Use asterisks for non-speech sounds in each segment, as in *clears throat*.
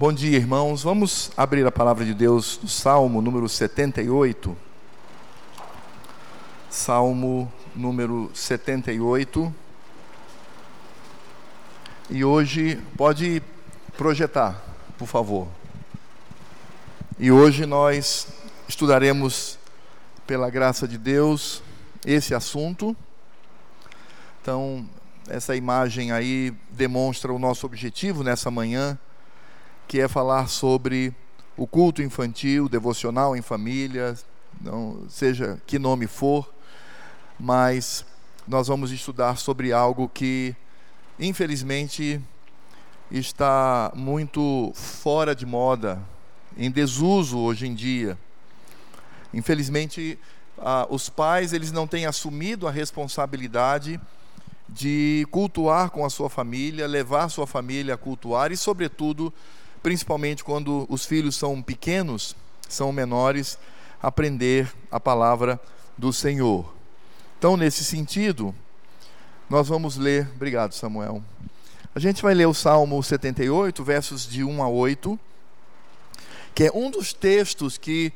Bom dia, irmãos. Vamos abrir a palavra de Deus no Salmo número 78. Salmo número 78. E hoje, pode projetar, por favor. E hoje nós estudaremos, pela graça de Deus, esse assunto. Então, essa imagem aí demonstra o nosso objetivo nessa manhã que é falar sobre o culto infantil, devocional em família, não seja que nome for, mas nós vamos estudar sobre algo que infelizmente está muito fora de moda, em desuso hoje em dia. Infelizmente, ah, os pais eles não têm assumido a responsabilidade de cultuar com a sua família, levar sua família a cultuar e, sobretudo, principalmente quando os filhos são pequenos, são menores, aprender a palavra do Senhor. Então, nesse sentido, nós vamos ler, obrigado Samuel. A gente vai ler o Salmo 78, versos de 1 a 8, que é um dos textos que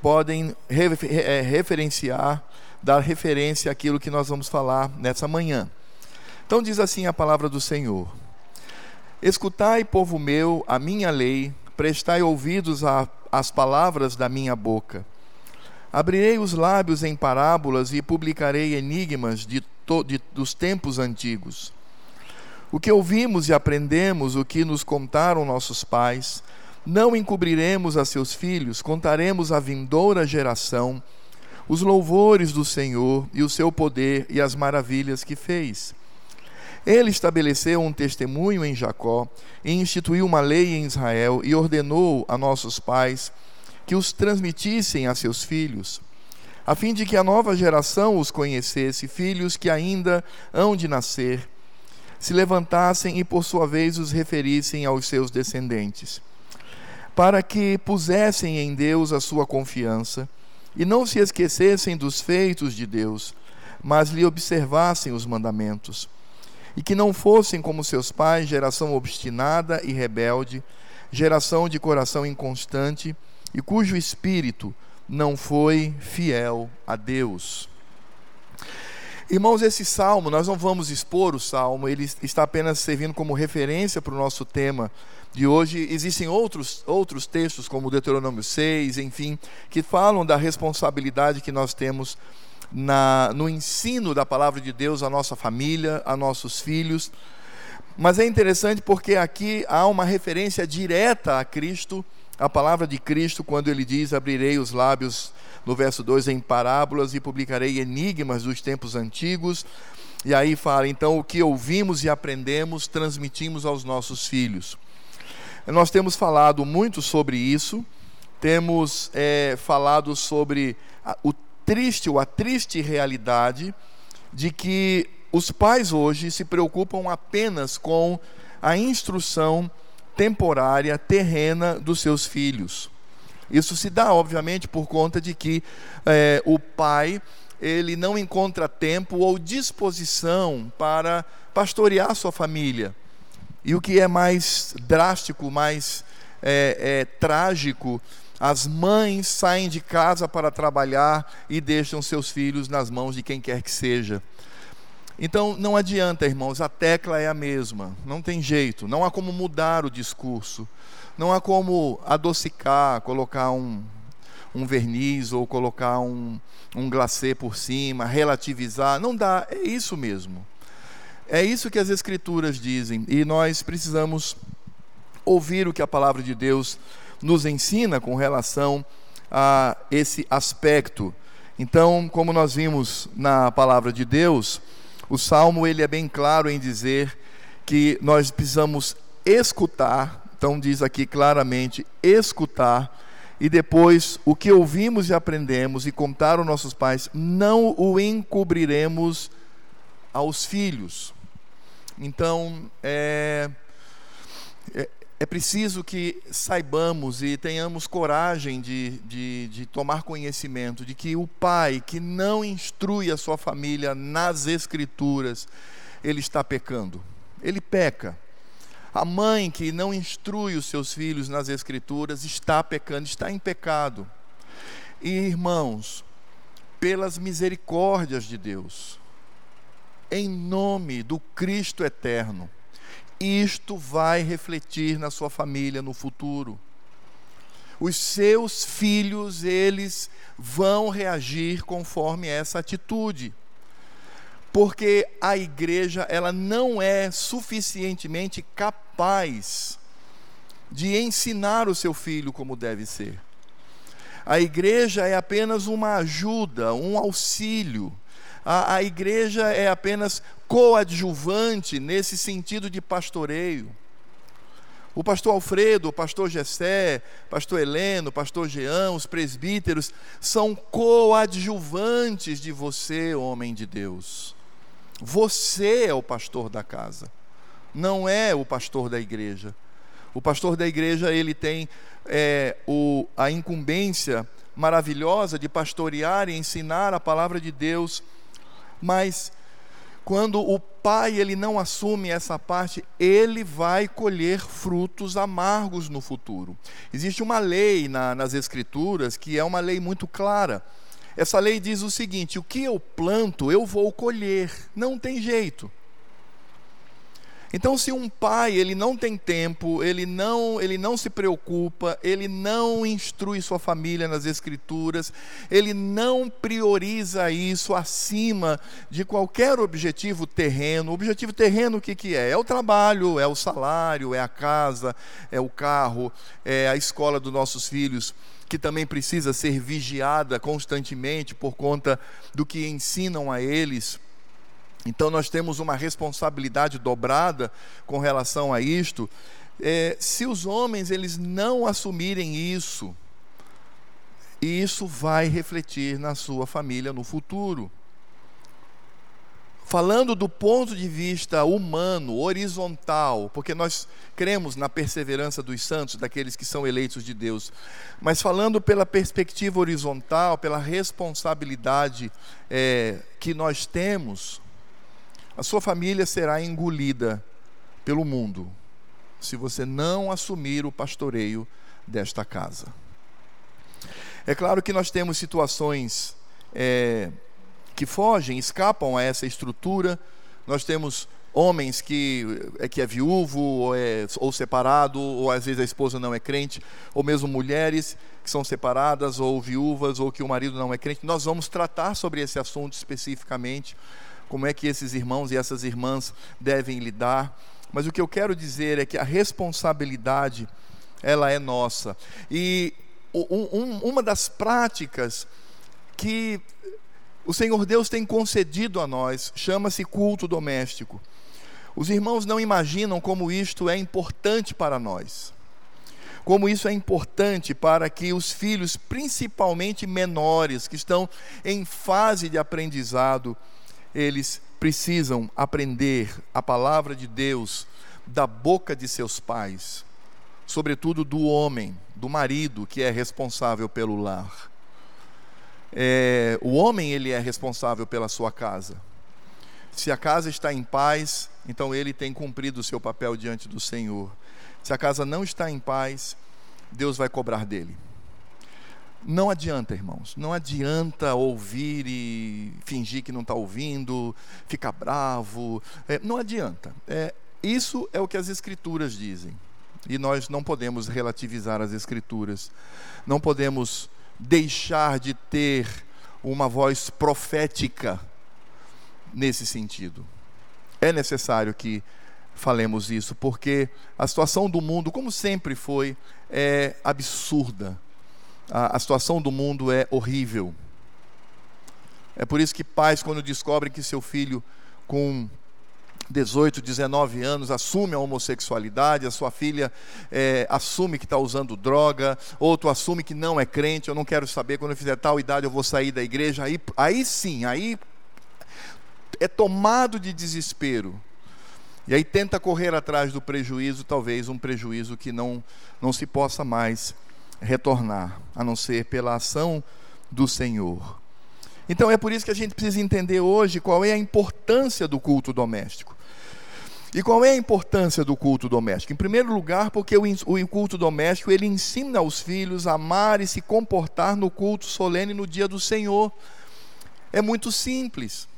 podem é, referenciar, dar referência àquilo que nós vamos falar nessa manhã. Então diz assim a palavra do Senhor: Escutai, povo meu, a minha lei, prestai ouvidos às palavras da minha boca. Abrirei os lábios em parábolas e publicarei enigmas de, de, dos tempos antigos. O que ouvimos e aprendemos, o que nos contaram nossos pais, não encobriremos a seus filhos, contaremos à vindoura geração os louvores do Senhor e o seu poder e as maravilhas que fez. Ele estabeleceu um testemunho em Jacó, e instituiu uma lei em Israel, e ordenou a nossos pais que os transmitissem a seus filhos, a fim de que a nova geração os conhecesse, filhos que ainda hão de nascer, se levantassem e por sua vez os referissem aos seus descendentes, para que pusessem em Deus a sua confiança e não se esquecessem dos feitos de Deus, mas lhe observassem os mandamentos e que não fossem como seus pais, geração obstinada e rebelde, geração de coração inconstante e cujo espírito não foi fiel a Deus. Irmãos, esse salmo, nós não vamos expor o salmo, ele está apenas servindo como referência para o nosso tema de hoje. Existem outros, outros textos, como Deuteronômio 6, enfim, que falam da responsabilidade que nós temos na, no ensino da palavra de Deus à nossa família, a nossos filhos. Mas é interessante porque aqui há uma referência direta a Cristo, a palavra de Cristo, quando ele diz: Abrirei os lábios, no verso 2, em parábolas e publicarei enigmas dos tempos antigos. E aí fala: então, o que ouvimos e aprendemos, transmitimos aos nossos filhos. Nós temos falado muito sobre isso, temos é, falado sobre o triste ou a triste realidade de que os pais hoje se preocupam apenas com a instrução temporária, terrena dos seus filhos. Isso se dá, obviamente, por conta de que é, o pai ele não encontra tempo ou disposição para pastorear sua família. E o que é mais drástico, mais é, é, trágico, as mães saem de casa para trabalhar e deixam seus filhos nas mãos de quem quer que seja. Então não adianta, irmãos, a tecla é a mesma, não tem jeito, não há como mudar o discurso, não há como adocicar, colocar um, um verniz ou colocar um, um glacê por cima, relativizar, não dá, é isso mesmo. É isso que as Escrituras dizem. E nós precisamos ouvir o que a palavra de Deus diz nos ensina com relação a esse aspecto. Então, como nós vimos na palavra de Deus, o salmo ele é bem claro em dizer que nós precisamos escutar, então diz aqui claramente, escutar e depois o que ouvimos e aprendemos e contaram nossos pais, não o encobriremos aos filhos. Então, é, é, preciso que saibamos e tenhamos coragem de, de, de, tomar conhecimento de que o pai que não instrui a sua família nas Escrituras, ele está pecando. Ele peca. A mãe que não instrui os seus filhos nas Escrituras está pecando, está em pecado. E irmãos, pelas misericórdias de Deus, em nome do Cristo eterno, isto vai refletir na sua família no futuro. Os seus filhos, eles vão reagir conforme essa atitude. Porque a igreja, ela não é suficientemente capaz de ensinar o seu filho como deve ser. A igreja é apenas uma ajuda, um auxílio. A, a igreja é apenas coadjuvante nesse sentido de pastoreio. O pastor Alfredo, o pastor Gessé, pastor Heleno, pastor Jean, os presbíteros são coadjuvantes de você, homem de Deus. Você é o pastor da casa, não é o pastor da igreja. O pastor da igreja ele tem é, o, a incumbência maravilhosa de pastorear e ensinar a palavra de Deus, mas quando o pai ele não assume essa parte, ele vai colher frutos amargos no futuro. Existe uma lei na, nas escrituras que é uma lei muito clara. Essa lei diz o seguinte: o que eu planto, eu vou colher. Não tem jeito. Então, se um pai ele não tem tempo, ele não, ele não se preocupa, ele não instrui sua família nas escrituras, ele não prioriza isso acima de qualquer objetivo terreno. O objetivo terreno o que, que é? É o trabalho, é o salário, é a casa, é o carro, é a escola dos nossos filhos que também precisa ser vigiada constantemente por conta do que ensinam a eles. Então nós temos uma responsabilidade dobrada com relação a isto. É, se os homens eles não assumirem isso, isso vai refletir na sua família no futuro. Falando do ponto de vista humano, horizontal, porque nós cremos na perseverança dos santos, daqueles que são eleitos de Deus, mas falando pela perspectiva horizontal, pela responsabilidade é, que nós temos, a sua família será engolida pelo mundo se você não assumir o pastoreio desta casa. É claro que nós temos situações é, que fogem, escapam a essa estrutura. Nós temos homens que é, que é viúvo ou, é, ou separado, ou às vezes a esposa não é crente, ou mesmo mulheres que são separadas ou viúvas, ou que o marido não é crente. Nós vamos tratar sobre esse assunto especificamente como é que esses irmãos e essas irmãs devem lidar. Mas o que eu quero dizer é que a responsabilidade ela é nossa. E um, uma das práticas que o Senhor Deus tem concedido a nós chama-se culto doméstico. Os irmãos não imaginam como isto é importante para nós. Como isso é importante para que os filhos, principalmente menores, que estão em fase de aprendizado, eles precisam aprender a palavra de Deus da boca de seus pais, sobretudo do homem, do marido que é responsável pelo lar. É, o homem ele é responsável pela sua casa. Se a casa está em paz, então ele tem cumprido o seu papel diante do Senhor. Se a casa não está em paz, Deus vai cobrar dele. Não adianta, irmãos, não adianta ouvir e fingir que não está ouvindo, ficar bravo, é, não adianta. É, isso é o que as Escrituras dizem. E nós não podemos relativizar as Escrituras, não podemos deixar de ter uma voz profética nesse sentido. É necessário que falemos isso, porque a situação do mundo, como sempre foi, é absurda a, a situação do mundo é horrível. É por isso que pais, quando descobrem que seu filho com 18, 19 anos assume a homossexualidade, a sua filha é, assume que está usando droga, outro assume que não é crente, eu não quero saber, quando eu fizer tal idade eu vou sair da igreja, aí, aí sim, aí é tomado de desespero. E aí tenta correr atrás do prejuízo, talvez um prejuízo que não, não se possa mais retornar, a não ser pela ação do Senhor. Então é por isso que a gente precisa entender hoje qual é a importância do culto doméstico. E qual é a importância do culto doméstico? Em primeiro lugar, porque o culto doméstico ele ensina os filhos a amar e se comportar no culto solene no dia do Senhor. É muito simples.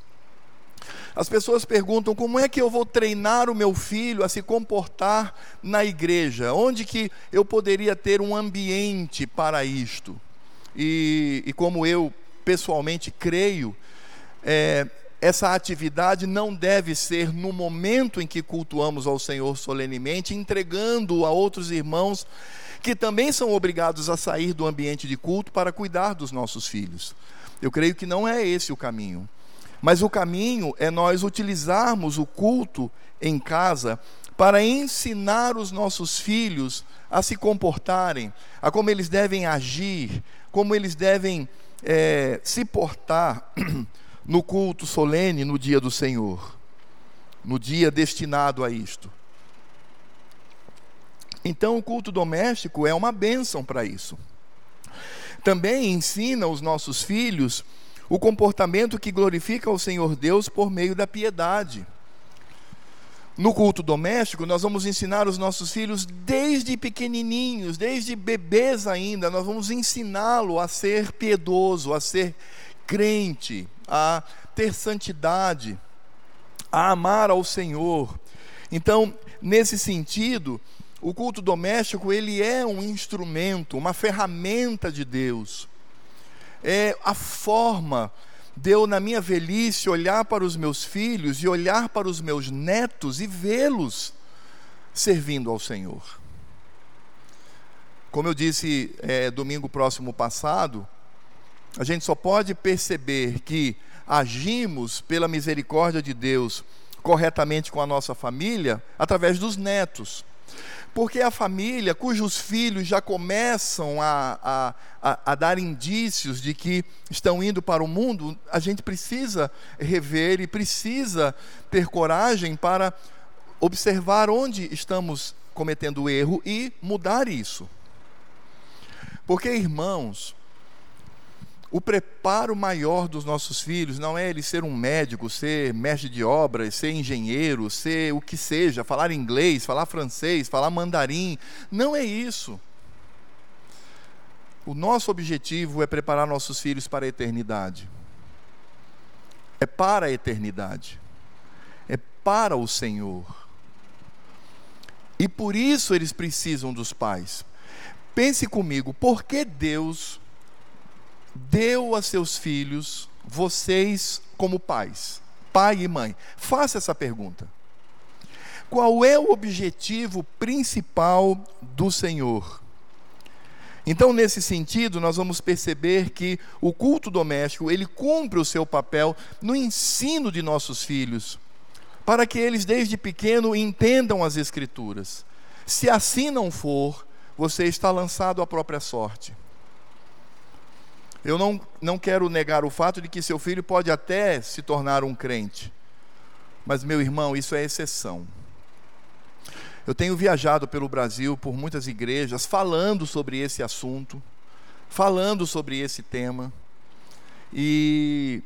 As pessoas perguntam como é que eu vou treinar o meu filho a se comportar na igreja? Onde que eu poderia ter um ambiente para isto? E, e como eu pessoalmente creio, é, essa atividade não deve ser no momento em que cultuamos ao Senhor solenemente, entregando a outros irmãos que também são obrigados a sair do ambiente de culto para cuidar dos nossos filhos. Eu creio que não é esse o caminho. Mas o caminho é nós utilizarmos o culto em casa para ensinar os nossos filhos a se comportarem, a como eles devem agir, como eles devem é, se portar *clears throat* no culto solene no dia do Senhor, no dia destinado a isto. Então, o culto doméstico é uma bênção para isso. Também ensina os nossos filhos o comportamento que glorifica o Senhor Deus por meio da piedade. No culto doméstico, nós vamos ensinar os nossos filhos desde pequenininhos, desde bebês ainda, nós vamos ensiná-lo a ser piedoso, a ser crente, a ter santidade, a amar ao Senhor. Então, nesse sentido, o culto doméstico ele é um instrumento, uma ferramenta de Deus. É a forma de eu, na minha velhice, olhar para os meus filhos e olhar para os meus netos e vê-los servindo ao Senhor. Como eu disse é, domingo próximo passado, a gente só pode perceber que agimos pela misericórdia de Deus corretamente com a nossa família através dos netos. Porque a família cujos filhos já começam a, a, a, a, dar indícios de que estão indo para o mundo, a gente precisa rever e precisa ter coragem para observar onde estamos cometendo erro e mudar isso. Porque, irmãos, o preparo maior dos nossos filhos não é ele ser um médico, ser mestre de obras, ser engenheiro, ser o que seja, falar inglês, falar francês, falar mandarim. Não é isso. O nosso objetivo é preparar nossos filhos para a eternidade. É para a eternidade. É para o Senhor. E por isso eles precisam dos pais. Pense comigo, por que Deus deu a seus filhos, vocês como pais, pai e mãe? Faça essa pergunta. Qual é o objetivo principal do Senhor? Então, nesse sentido, nós vamos perceber que o culto doméstico, ele cumpre o seu papel no ensino de nossos filhos, para que eles desde pequeno entendam as escrituras. Se assim não for, você está lançado à própria sorte. Eu não, não quero negar o fato de que seu filho pode até se tornar um crente, mas, meu irmão, isso é exceção. Eu tenho viajado pelo Brasil por muitas igrejas falando sobre esse assunto, falando sobre esse tema, e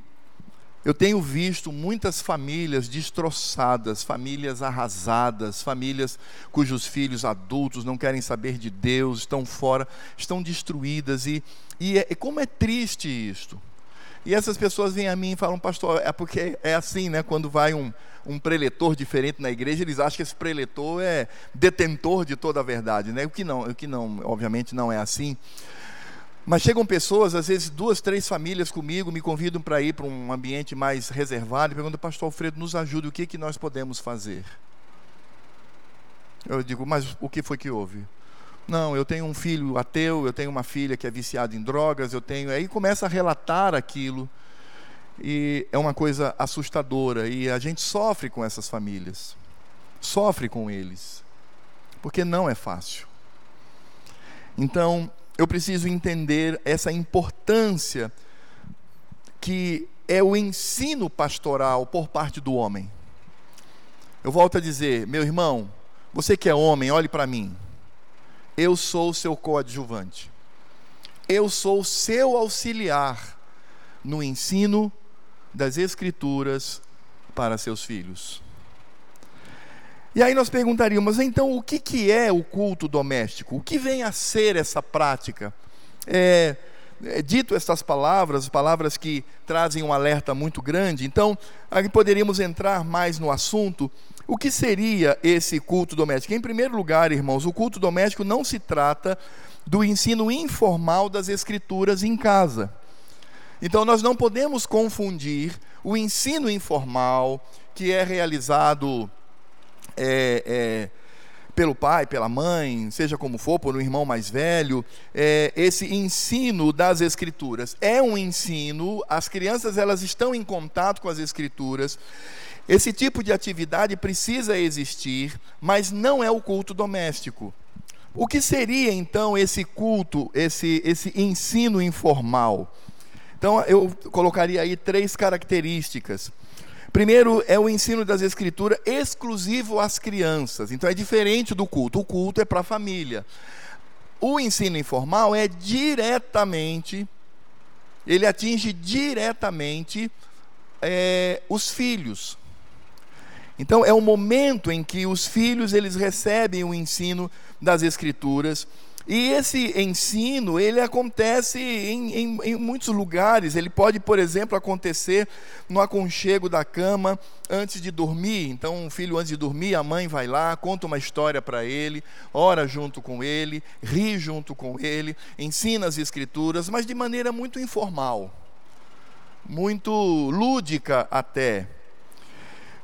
eu tenho visto muitas famílias destroçadas, famílias arrasadas, famílias cujos filhos adultos não querem saber de Deus, estão fora, estão destruídas. E, e, é, e como é triste isto. E essas pessoas vêm a mim e falam, pastor, é porque é assim, né? Quando vai um, um preletor diferente na igreja, eles acham que esse preletor é detentor de toda a verdade, né? O que não, o que não, obviamente não é assim. Mas chegam pessoas, às vezes duas, três famílias comigo, me convidam para ir para um ambiente mais reservado e perguntam, pastor Alfredo, nos ajude, o que, que nós podemos fazer? Eu digo, mas o que foi que houve? Não, eu tenho um filho ateu, eu tenho uma filha que é viciada em drogas, eu tenho. Aí começa a relatar aquilo. E é uma coisa assustadora. E a gente sofre com essas famílias. Sofre com eles. Porque não é fácil. Então, eu preciso entender essa importância que é o ensino pastoral por parte do homem. Eu volto a dizer, meu irmão, você que é homem, olhe para mim. Eu sou o seu coadjuvante. Eu sou o seu auxiliar no ensino das Escrituras para seus filhos. E aí nós perguntaríamos, então, o que, que é o culto doméstico? O que vem a ser essa prática? É, é, dito estas palavras, palavras que trazem um alerta muito grande, então, aí poderíamos entrar mais no assunto. O que seria esse culto doméstico? Em primeiro lugar, irmãos, o culto doméstico não se trata do ensino informal das Escrituras em casa. Então, nós não podemos confundir o ensino informal, que é realizado é, é, pelo pai, pela mãe, seja como for, por um irmão mais velho, é, esse ensino das escrituras é um ensino. As crianças elas estão em contato com as escrituras. Esse tipo de atividade precisa existir, mas não é o culto doméstico. O que seria então esse culto, esse, esse ensino informal? Então eu colocaria aí três características. Primeiro é o ensino das escrituras exclusivo às crianças. Então é diferente do culto. O culto é para a família. O ensino informal é diretamente, ele atinge diretamente é, os filhos. Então é o momento em que os filhos eles recebem o ensino das escrituras e esse ensino, ele acontece em, em, em, muitos lugares. Ele pode, por exemplo, acontecer no aconchego da cama antes de dormir. Então, um filho antes de dormir, a mãe vai lá, conta uma história para ele, ora junto com ele, ri junto com ele, ensina as escrituras, mas de maneira muito informal, muito lúdica até.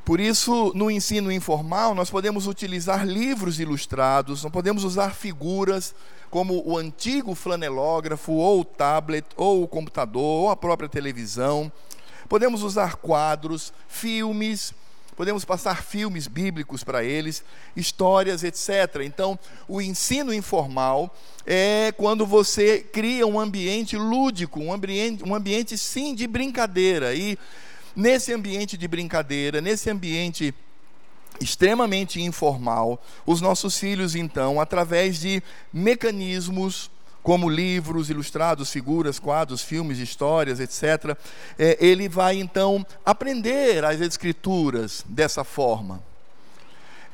Por isso, no ensino informal, nós podemos utilizar livros ilustrados, não podemos usar figuras como o antigo flanelógrafo, ou o tablet, ou o computador, ou a própria televisão. Podemos usar quadros, filmes, podemos passar filmes bíblicos para eles, histórias, etc. Então, o ensino informal é quando você cria um ambiente lúdico, um ambiente, um ambiente sim de brincadeira. E Nesse ambiente de brincadeira, nesse ambiente extremamente informal, os nossos filhos, então, através de mecanismos como livros ilustrados, figuras, quadros, filmes, histórias, etc., é, ele vai então aprender as escrituras dessa forma.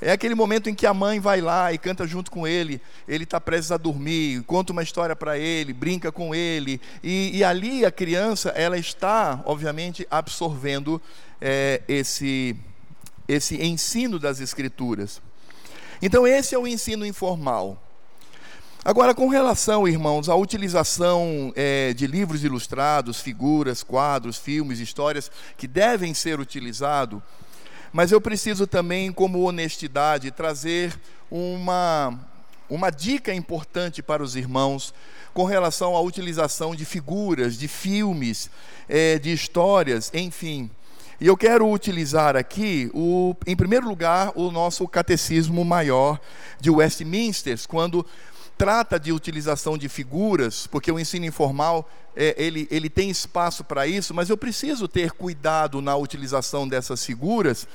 É aquele momento em que a mãe vai lá e canta junto com ele, ele está prestes a dormir, conta uma história para ele, brinca com ele, e, e, ali a criança ela está, obviamente, absorvendo é, esse, esse ensino das Escrituras. Então, esse é o ensino informal. Agora, com relação, irmãos, à utilização é, de livros ilustrados, figuras, quadros, filmes, histórias que devem ser utilizados mas eu preciso também, como honestidade, trazer uma, uma dica importante para os irmãos com relação à utilização de figuras, de filmes, é, de histórias, enfim. E eu quero utilizar aqui, o, em primeiro lugar, o nosso catecismo maior de Westminster, quando trata de utilização de figuras, porque o ensino informal é, ele, ele tem espaço para isso, mas eu preciso ter cuidado na utilização dessas figuras,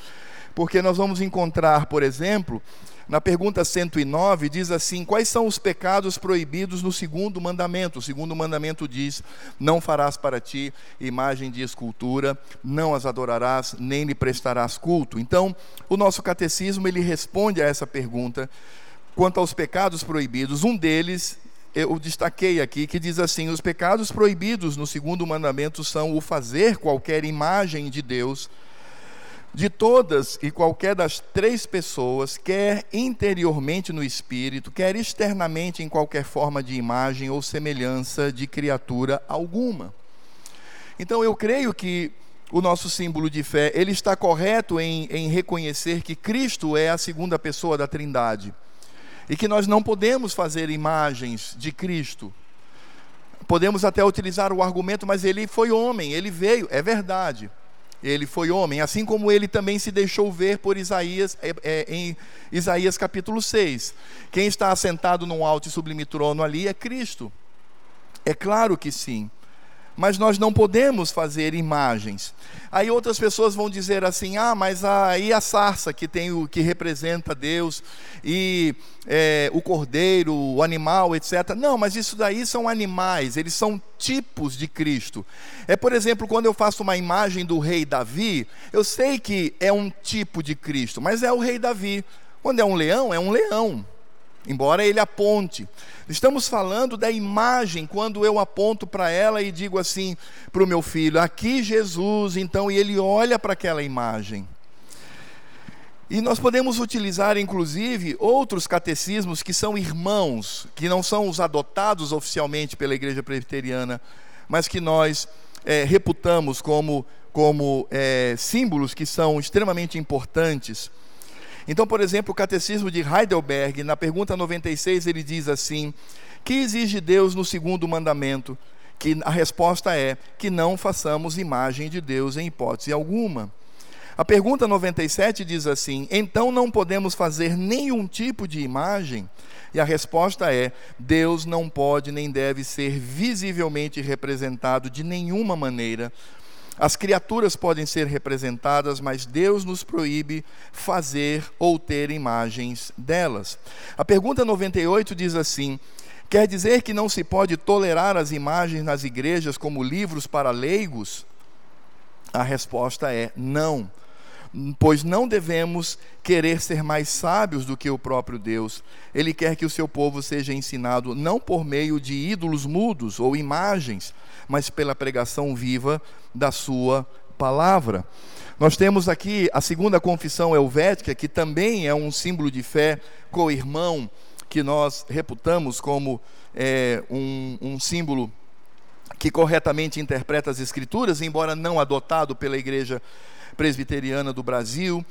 porque nós vamos encontrar, por exemplo, na pergunta 109, diz assim: Quais são os pecados proibidos no segundo mandamento? O segundo mandamento diz: Não farás para ti imagem de escultura, não as adorarás, nem lhe prestarás culto. Então, o nosso catecismo ele responde a essa pergunta quanto aos pecados proibidos. Um deles eu destaquei aqui que diz assim: os pecados proibidos no segundo mandamento são o fazer qualquer imagem de Deus, de todas e qualquer das três pessoas, quer interiormente no espírito, quer externamente em qualquer forma de imagem ou semelhança de criatura alguma. Então eu creio que o nosso símbolo de fé, ele está correto em, em reconhecer que Cristo é a segunda pessoa da Trindade e que nós não podemos fazer imagens de Cristo. Podemos até utilizar o argumento, mas ele foi homem, ele veio, é verdade. Ele foi homem, assim como ele também se deixou ver por Isaías, é, é, em Isaías capítulo 6. Quem está assentado num alto e sublime trono ali é Cristo. É claro que sim mas nós não podemos fazer imagens. Aí outras pessoas vão dizer assim: ah, mas aí a sarça que tem o que representa Deus e é, o cordeiro, o animal, etc. Não, mas isso daí são animais, eles são tipos de Cristo. É, por exemplo, quando eu faço uma imagem do rei Davi, eu sei que é um tipo de Cristo, mas é o rei Davi. Quando é um leão, é um leão, embora ele aponte. Estamos falando da imagem, quando eu aponto para ela e digo assim para o meu filho: aqui Jesus, então, e ele olha para aquela imagem. E nós podemos utilizar, inclusive, outros catecismos que são irmãos, que não são os adotados oficialmente pela Igreja Presbiteriana, mas que nós é, reputamos como, como é, símbolos que são extremamente importantes. Então, por exemplo, o Catecismo de Heidelberg, na pergunta 96, ele diz assim: Que exige Deus no segundo mandamento? Que a resposta é que não façamos imagem de Deus em hipótese alguma. A pergunta 97 diz assim: então não podemos fazer nenhum tipo de imagem? E a resposta é: Deus não pode nem deve ser visivelmente representado de nenhuma maneira. As criaturas podem ser representadas, mas Deus nos proíbe fazer ou ter imagens delas. A pergunta 98 diz assim: Quer dizer que não se pode tolerar as imagens nas igrejas como livros para leigos? A resposta é não pois não devemos querer ser mais sábios do que o próprio Deus. Ele quer que o seu povo seja ensinado não por meio de ídolos mudos ou imagens, mas pela pregação viva da sua palavra. Nós temos aqui a segunda confissão helvética, que também é um símbolo de fé co-irmão, que nós reputamos como é, um, um símbolo que corretamente interpreta as Escrituras, embora não adotado pela Igreja Presbiteriana do Brasil.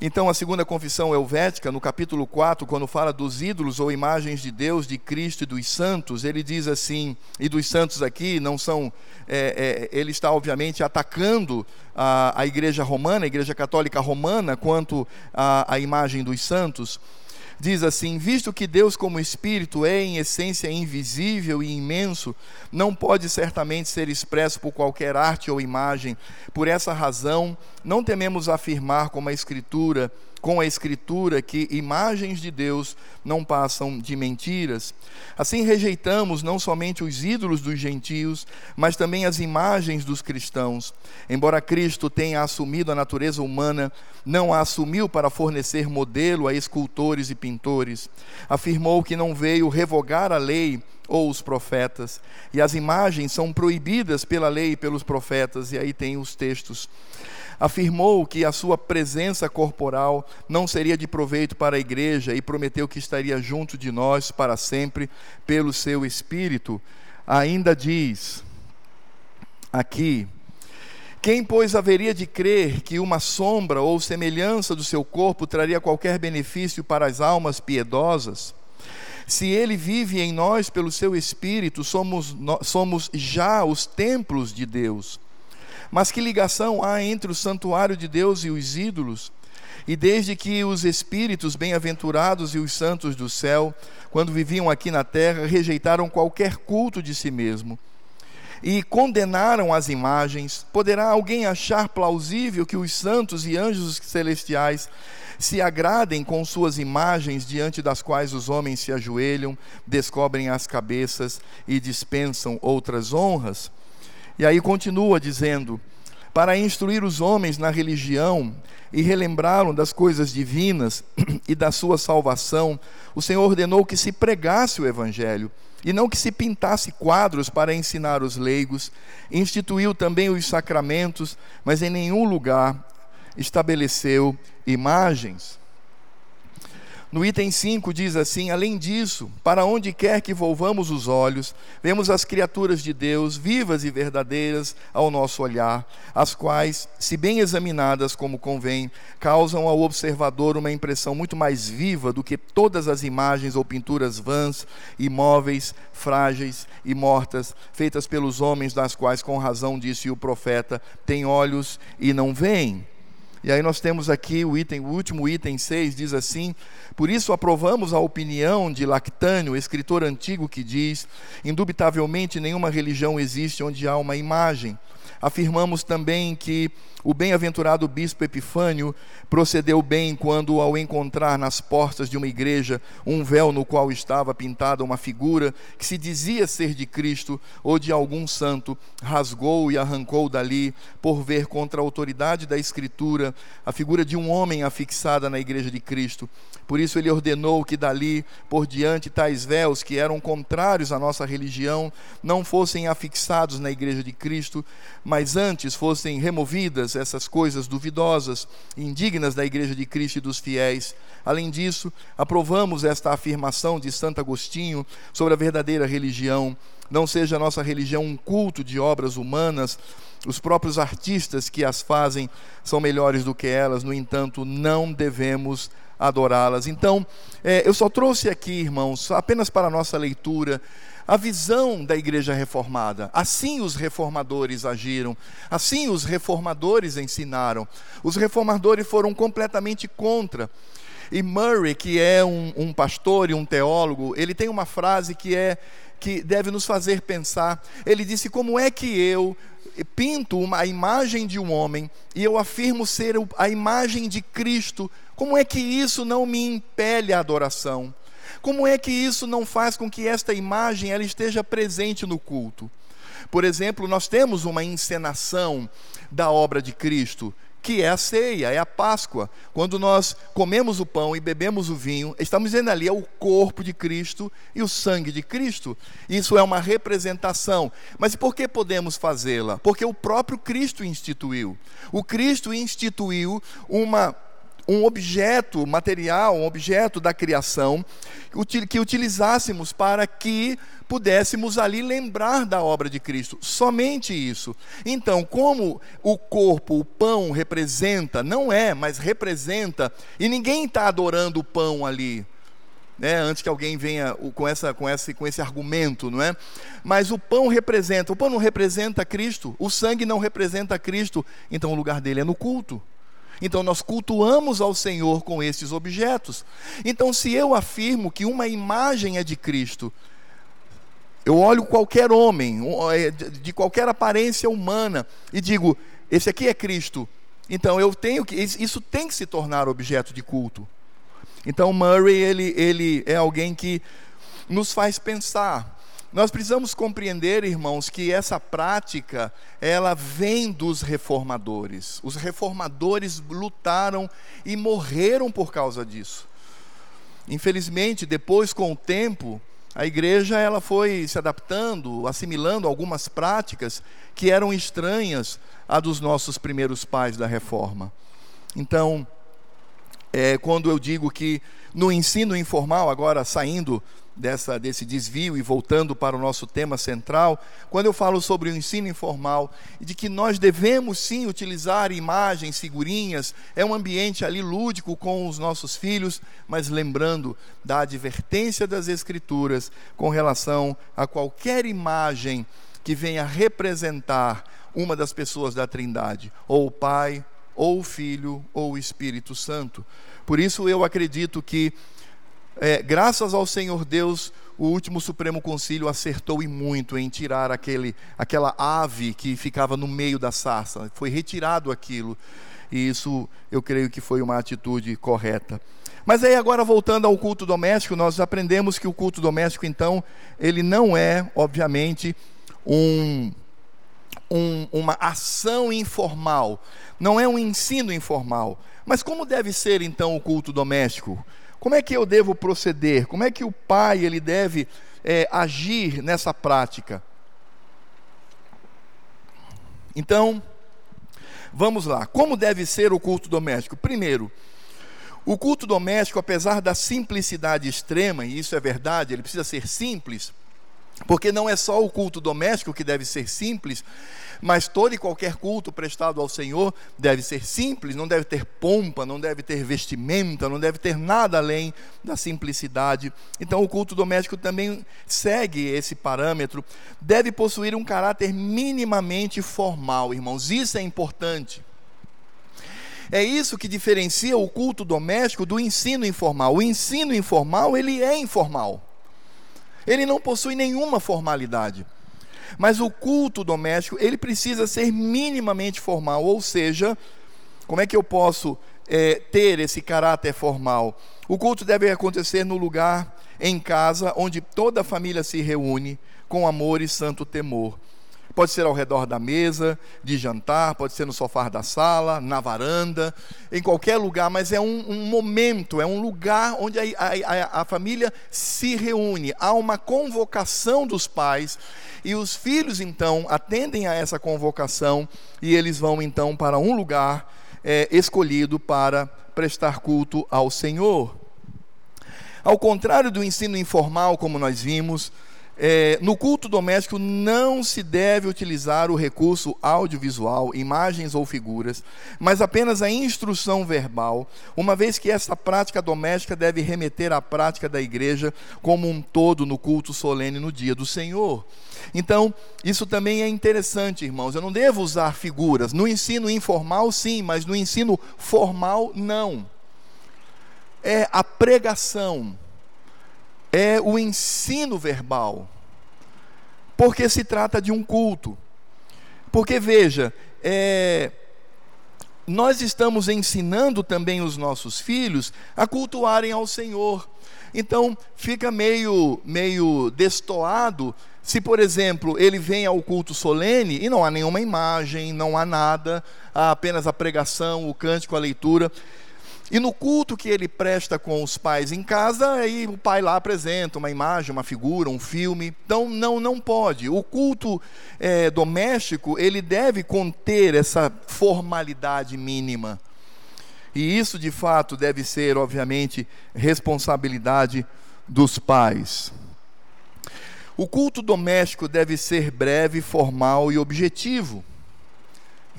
Então, a segunda confissão helvética, no capítulo 4, quando fala dos ídolos ou imagens de Deus, de Cristo e dos santos, ele diz assim, e dos santos aqui não são, é, é, ele está obviamente atacando a, a igreja romana, a igreja católica romana, quanto à imagem dos santos diz assim: Visto que Deus, como Espírito, é em essência invisível e imenso, não pode certamente ser expresso por qualquer arte ou imagem. Por essa razão, não tememos afirmar como a Escritura com a Escritura que imagens de Deus não passam de mentiras. Assim rejeitamos não somente os ídolos dos gentios, mas também as imagens dos cristãos. Embora Cristo tenha assumido a natureza humana, não a assumiu para fornecer modelo a escultores e pintores. Afirmou que não veio revogar a lei ou os profetas, e as imagens são proibidas pela lei e pelos profetas, e aí tem os textos afirmou que a sua presença corporal não seria de proveito para a igreja e prometeu que estaria junto de nós para sempre pelo seu Espírito, ainda diz aqui: quem, pois, haveria de crer que uma sombra ou semelhança do seu corpo traria qualquer benefício para as almas piedosas? Se ele vive em nós pelo seu Espírito, somos, somos já os templos de Deus. Mas que ligação há entre o santuário de Deus e os ídolos? E desde que os espíritos bem-aventurados e os santos do céu, quando viviam aqui na terra, rejeitaram qualquer culto de si mesmo e condenaram as imagens, poderá alguém achar plausível que os santos e anjos celestiais se agradem com suas imagens diante das quais os homens se ajoelham, descobrem as cabeças e dispensam outras honras? E aí continua dizendo: para instruir os homens na religião e relembrá-los das coisas divinas *clears throat* e da sua salvação, o Senhor ordenou que se pregasse o Evangelho e não que se pintasse quadros para ensinar os leigos. Instituiu também os sacramentos, mas em nenhum lugar estabeleceu imagens. No item 5 diz assim: Além disso, para onde quer que volvamos os olhos, vemos as criaturas de Deus vivas e verdadeiras ao nosso olhar, as quais, se bem examinadas como convém, causam ao observador uma impressão muito mais viva do que todas as imagens ou pinturas vãs, imóveis, frágeis e mortas, feitas pelos homens, das quais, com razão, disse o profeta, têm olhos e não veem e aí nós temos aqui o item, o último item 6 diz assim: Por isso aprovamos a opinião de Lactânio, escritor antigo que diz: Indubitavelmente nenhuma religião existe onde há uma imagem, Afirmamos também que o bem-aventurado bispo Epifânio procedeu bem quando, ao encontrar nas portas de uma igreja um véu no qual estava pintada uma figura que se dizia ser de Cristo ou de algum santo, rasgou e arrancou dali, por ver contra a autoridade da Escritura a figura de um homem afixada na igreja de Cristo. Por isso ele ordenou que dali por diante tais véus que eram contrários à nossa religião não fossem afixados na igreja de Cristo, mas antes fossem removidas essas coisas duvidosas, indignas da igreja de Cristo e dos fiéis. Além disso, aprovamos esta afirmação de Santo Agostinho sobre a verdadeira religião. Não seja a nossa religião um culto de obras humanas, os próprios artistas que as fazem são melhores do que elas, no entanto, não devemos adorá-las. Então, é, eu só trouxe aqui, irmãos, apenas para a nossa leitura, a visão da igreja reformada. Assim os reformadores agiram, assim os reformadores ensinaram. Os reformadores foram completamente contra. E Murray, que é um, um pastor e um teólogo, ele tem uma frase que é que deve nos fazer pensar. Ele disse: Como é que eu pinto uma, a imagem de um homem e eu afirmo ser a imagem de Cristo? Como é que isso não me impele à adoração? Como é que isso não faz com que esta imagem ela esteja presente no culto? Por exemplo, nós temos uma encenação da obra de Cristo que é a ceia, é a Páscoa. Quando nós comemos o pão e bebemos o vinho, estamos dizendo ali é o corpo de Cristo e o sangue de Cristo. Isso é uma representação. Mas por que podemos fazê-la? Porque o próprio Cristo instituiu. O Cristo instituiu uma um objeto material, um objeto da criação, que utilizássemos para que pudéssemos ali lembrar da obra de Cristo. Somente isso. Então, como o corpo, o pão representa, não é, mas representa, e ninguém está adorando o pão ali. Né, antes que alguém venha com, essa, com, esse, com esse argumento, não é? Mas o pão representa, o pão não representa Cristo, o sangue não representa Cristo, então o lugar dele é no culto. Então nós cultuamos ao Senhor com esses objetos. Então, se eu afirmo que uma imagem é de Cristo, eu olho qualquer homem, é, de qualquer aparência humana, e digo: esse aqui é Cristo. Então eu tenho que, isso tem que se tornar objeto de culto. Então Murray ele, ele é alguém que nos faz pensar nós precisamos compreender, irmãos, que essa prática, ela vem dos reformadores. Os reformadores lutaram e morreram por causa disso. Infelizmente, depois com o tempo, a igreja ela foi se adaptando, assimilando algumas práticas que eram estranhas à dos nossos primeiros pais da reforma. Então, é, quando eu digo que no ensino informal, agora saindo dessa, desse desvio e voltando para o nosso tema central, quando eu falo sobre o ensino informal de que nós devemos sim utilizar imagens, figurinhas, é um ambiente ali lúdico com os nossos filhos, mas lembrando da advertência das Escrituras com relação a qualquer imagem que venha representar uma das pessoas da Trindade, ou o Pai, ou o Filho, ou o Espírito Santo. Por isso eu acredito que é, graças ao Senhor Deus, o último Supremo Concílio acertou e muito em tirar aquele, aquela ave que ficava no meio da sarça. Foi retirado aquilo. E isso eu creio que foi uma atitude correta. Mas aí agora voltando ao culto doméstico, nós aprendemos que o culto doméstico, então, ele não é, obviamente, um, um, uma ação informal, não é um ensino informal. Mas como deve ser então o culto doméstico? Como é que eu devo proceder? Como é que o pai ele deve é, agir nessa prática? Então, vamos lá. Como deve ser o culto doméstico? Primeiro, o culto doméstico, apesar da simplicidade extrema, e isso é verdade, ele precisa ser simples, porque não é só o culto doméstico que deve ser simples, mas todo e qualquer culto prestado ao Senhor deve ser simples, não deve ter pompa, não deve ter vestimenta, não deve ter nada além da simplicidade. Então, o culto doméstico também segue esse parâmetro, deve possuir um caráter minimamente formal, irmãos, isso é importante. É isso que diferencia o culto doméstico do ensino informal. O ensino informal, ele é informal. Ele não possui nenhuma formalidade. Mas o culto doméstico, ele precisa ser minimamente formal, ou seja, como é que eu posso é, ter esse caráter formal? O culto deve acontecer no lugar, em casa, onde toda a família se reúne, com amor e santo temor. Pode ser ao redor da mesa de jantar, pode ser no sofá da sala, na varanda, em qualquer lugar, mas é um, um momento, é um lugar onde a, a, a família se reúne. Há uma convocação dos pais e os filhos então atendem a essa convocação e eles vão então para um lugar é, escolhido para prestar culto ao Senhor. Ao contrário do ensino informal, como nós vimos, é, no culto doméstico não se deve utilizar o recurso audiovisual, imagens ou figuras, mas apenas a instrução verbal, uma vez que essa prática doméstica deve remeter à prática da igreja como um todo no culto solene no dia do Senhor. Então, isso também é interessante, irmãos. Eu não devo usar figuras. No ensino informal, sim, mas no ensino formal, não. É a pregação é o ensino verbal, porque se trata de um culto. Porque veja, é, nós estamos ensinando também os nossos filhos a cultuarem ao Senhor. Então fica meio, meio destoado se, por exemplo, ele vem ao culto solene e não há nenhuma imagem, não há nada, há apenas a pregação, o cântico, a leitura. E no culto que ele presta com os pais em casa, aí o pai lá apresenta uma imagem, uma figura, um filme. Então não, não pode. O culto é, doméstico ele deve conter essa formalidade mínima. E isso de fato deve ser, obviamente, responsabilidade dos pais. O culto doméstico deve ser breve, formal e objetivo.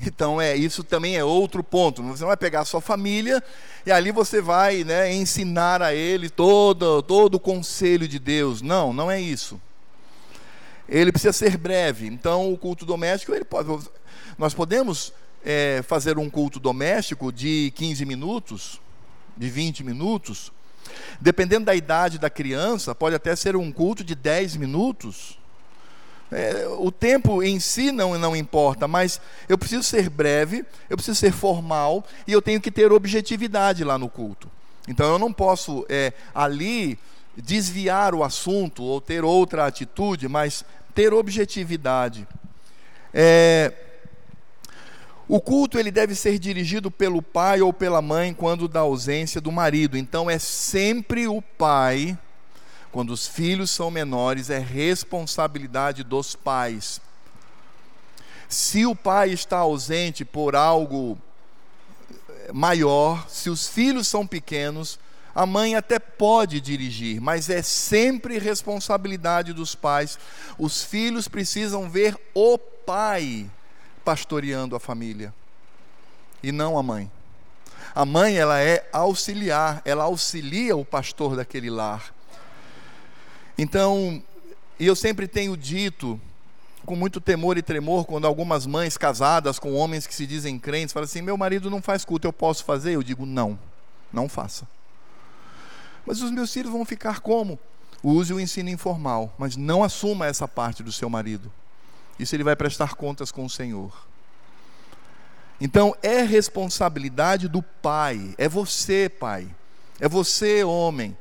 Então é isso também é outro ponto. Você vai pegar a sua família e ali você vai né, ensinar a ele todo, todo o conselho de Deus. Não, não é isso. Ele precisa ser breve. Então o culto doméstico ele pode. Nós podemos é, fazer um culto doméstico de 15 minutos, de 20 minutos. Dependendo da idade da criança, pode até ser um culto de 10 minutos. É, o tempo em si não, não importa, mas eu preciso ser breve, eu preciso ser formal e eu tenho que ter objetividade lá no culto. Então eu não posso é, ali desviar o assunto ou ter outra atitude, mas ter objetividade. É, o culto ele deve ser dirigido pelo pai ou pela mãe quando da ausência do marido. Então é sempre o pai quando os filhos são menores, é responsabilidade dos pais. Se o pai está ausente por algo eh, maior, se os filhos são pequenos, a mãe até pode dirigir, mas é sempre responsabilidade dos pais. Os filhos precisam ver o pai pastoreando a família e não a mãe. A mãe ela é auxiliar, ela auxilia o pastor daquele lar. Então, eu sempre tenho dito, com muito temor e tremor, quando algumas mães casadas com homens que se dizem crentes falam assim: meu marido não faz culto, eu posso fazer? Eu digo: não, não faça. Mas os meus filhos vão ficar como? Use o ensino informal, mas não assuma essa parte do seu marido. Isso ele vai prestar contas com o Senhor. Então é responsabilidade do pai, é você, pai, é você, homem,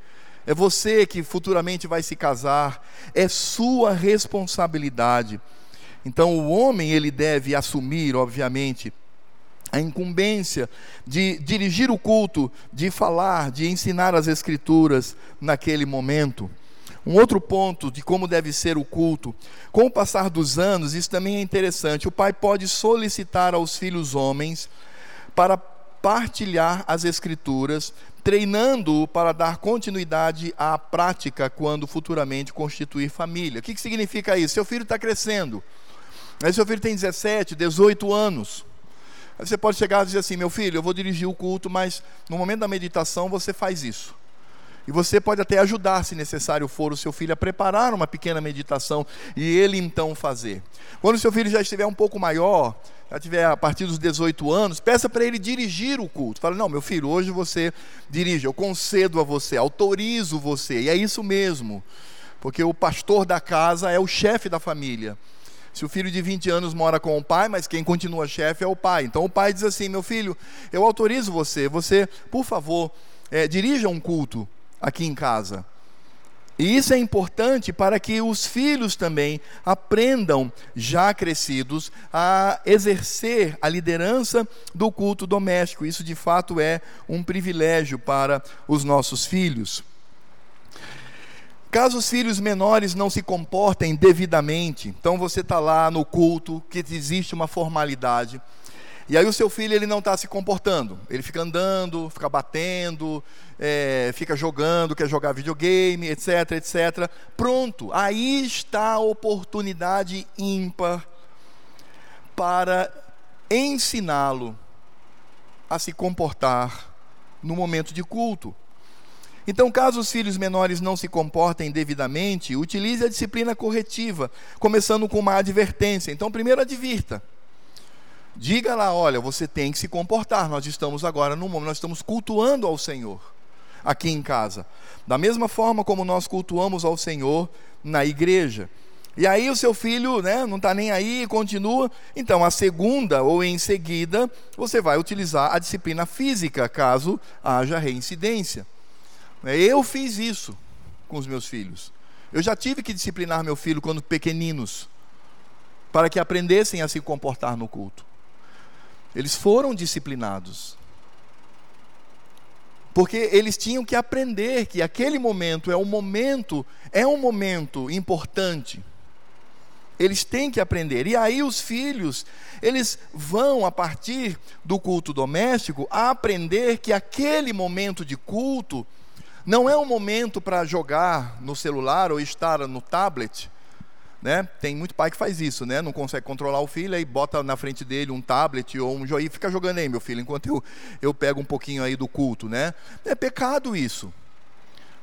é você que futuramente vai se casar, é sua responsabilidade. Então o homem ele deve assumir, obviamente, a incumbência de dirigir o culto, de falar, de ensinar as escrituras naquele momento. Um outro ponto de como deve ser o culto, com o passar dos anos, isso também é interessante. O pai pode solicitar aos filhos homens para partilhar as escrituras, treinando-o para dar continuidade à prática quando futuramente constituir família. O que, que significa isso? Seu filho está crescendo. Aí seu filho tem 17, 18 anos. Aí você pode chegar e dizer assim: meu filho, eu vou dirigir o culto, mas no momento da meditação você faz isso. E você pode até ajudar, se necessário for, o seu filho a preparar uma pequena meditação e ele então fazer. Quando o seu filho já estiver um pouco maior, já tiver a partir dos 18 anos, peça para ele dirigir o culto. Fala, não, meu filho, hoje você dirige, eu concedo a você, autorizo você. E é isso mesmo, porque o pastor da casa é o chefe da família. Se o filho de 20 anos mora com o pai, mas quem continua chefe é o pai. Então o pai diz assim: meu filho, eu autorizo você, você, por favor, é, dirija um culto aqui em casa. E isso é importante para que os filhos também aprendam, já crescidos, a exercer a liderança do culto doméstico. Isso de fato é um privilégio para os nossos filhos. Caso os filhos menores não se comportem devidamente, então você está lá no culto, que existe uma formalidade. E aí o seu filho ele não está se comportando. Ele fica andando, fica batendo, é, fica jogando, quer jogar videogame, etc, etc. Pronto, aí está a oportunidade ímpar para ensiná-lo a se comportar no momento de culto. Então, caso os filhos menores não se comportem devidamente, utilize a disciplina corretiva, começando com uma advertência. Então, primeiro advirta. Diga lá, olha, você tem que se comportar. Nós estamos agora no momento, nós estamos cultuando ao Senhor aqui em casa. Da mesma forma como nós cultuamos ao Senhor na igreja. E aí o seu filho né, não está nem aí, continua. Então, a segunda ou em seguida, você vai utilizar a disciplina física, caso haja reincidência. Eu fiz isso com os meus filhos. Eu já tive que disciplinar meu filho quando pequeninos, para que aprendessem a se comportar no culto. Eles foram disciplinados. Porque eles tinham que aprender que aquele momento é um momento, é um momento importante. Eles têm que aprender. E aí os filhos, eles vão a partir do culto doméstico a aprender que aquele momento de culto não é um momento para jogar no celular ou estar no tablet, né? Tem muito pai que faz isso, né? Não consegue controlar o filho, aí bota na frente dele um tablet ou um jogo e fica jogando aí, meu filho, enquanto eu, eu pego um pouquinho aí do culto, né? É pecado isso.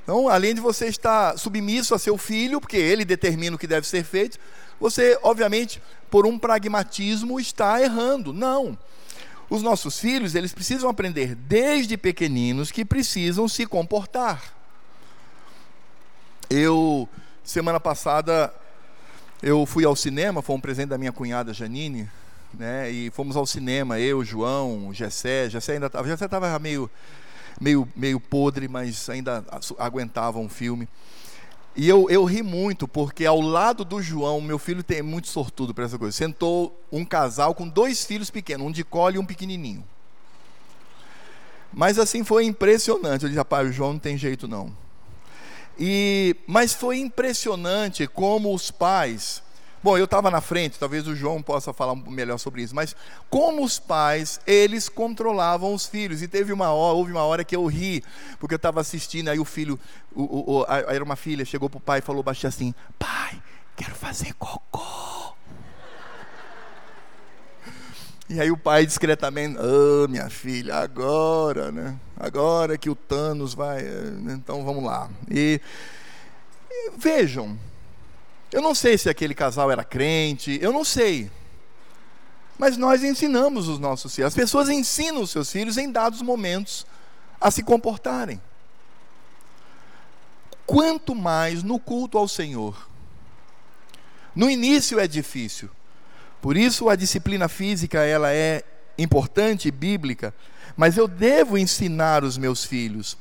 Então, além de você estar submisso a seu filho, porque ele determina o que deve ser feito, você, obviamente, por um pragmatismo, está errando. Não. Os nossos filhos, eles precisam aprender desde pequeninos que precisam se comportar. Eu, semana passada, eu fui ao cinema, foi um presente da minha cunhada Janine, né? E fomos ao cinema, eu, João, Gessé, Gessé ainda estava, Gessé estava meio, meio, meio podre, mas ainda aguentava um filme. E eu, eu ri muito, porque ao lado do João, meu filho tem muito sortudo para essa coisa. Sentou um casal com dois filhos pequenos, um de colo e um pequenininho. Mas assim foi impressionante. Eu disse, rapaz, o João não tem jeito não. E, mas foi impressionante como os pais. Bom, eu estava na frente, talvez o João possa falar melhor sobre isso, mas como os pais, eles controlavam os filhos. E teve uma hora, houve uma hora que eu ri, porque eu estava assistindo, aí o filho, o, o, o, era uma filha, chegou para o pai e falou baixinho assim: Pai, quero fazer cocô. E aí o pai discretamente, ah, minha filha, agora, né? Agora que o Thanos vai, eh, então vamos lá. E, e vejam, eu não sei se aquele casal era crente, eu não sei. Mas nós ensinamos os nossos filhos. As pessoas ensinam os seus filhos em dados momentos a se comportarem. Quanto mais no culto ao Senhor. No início é difícil, por isso a disciplina física ela é importante bíblica, mas eu devo ensinar os meus filhos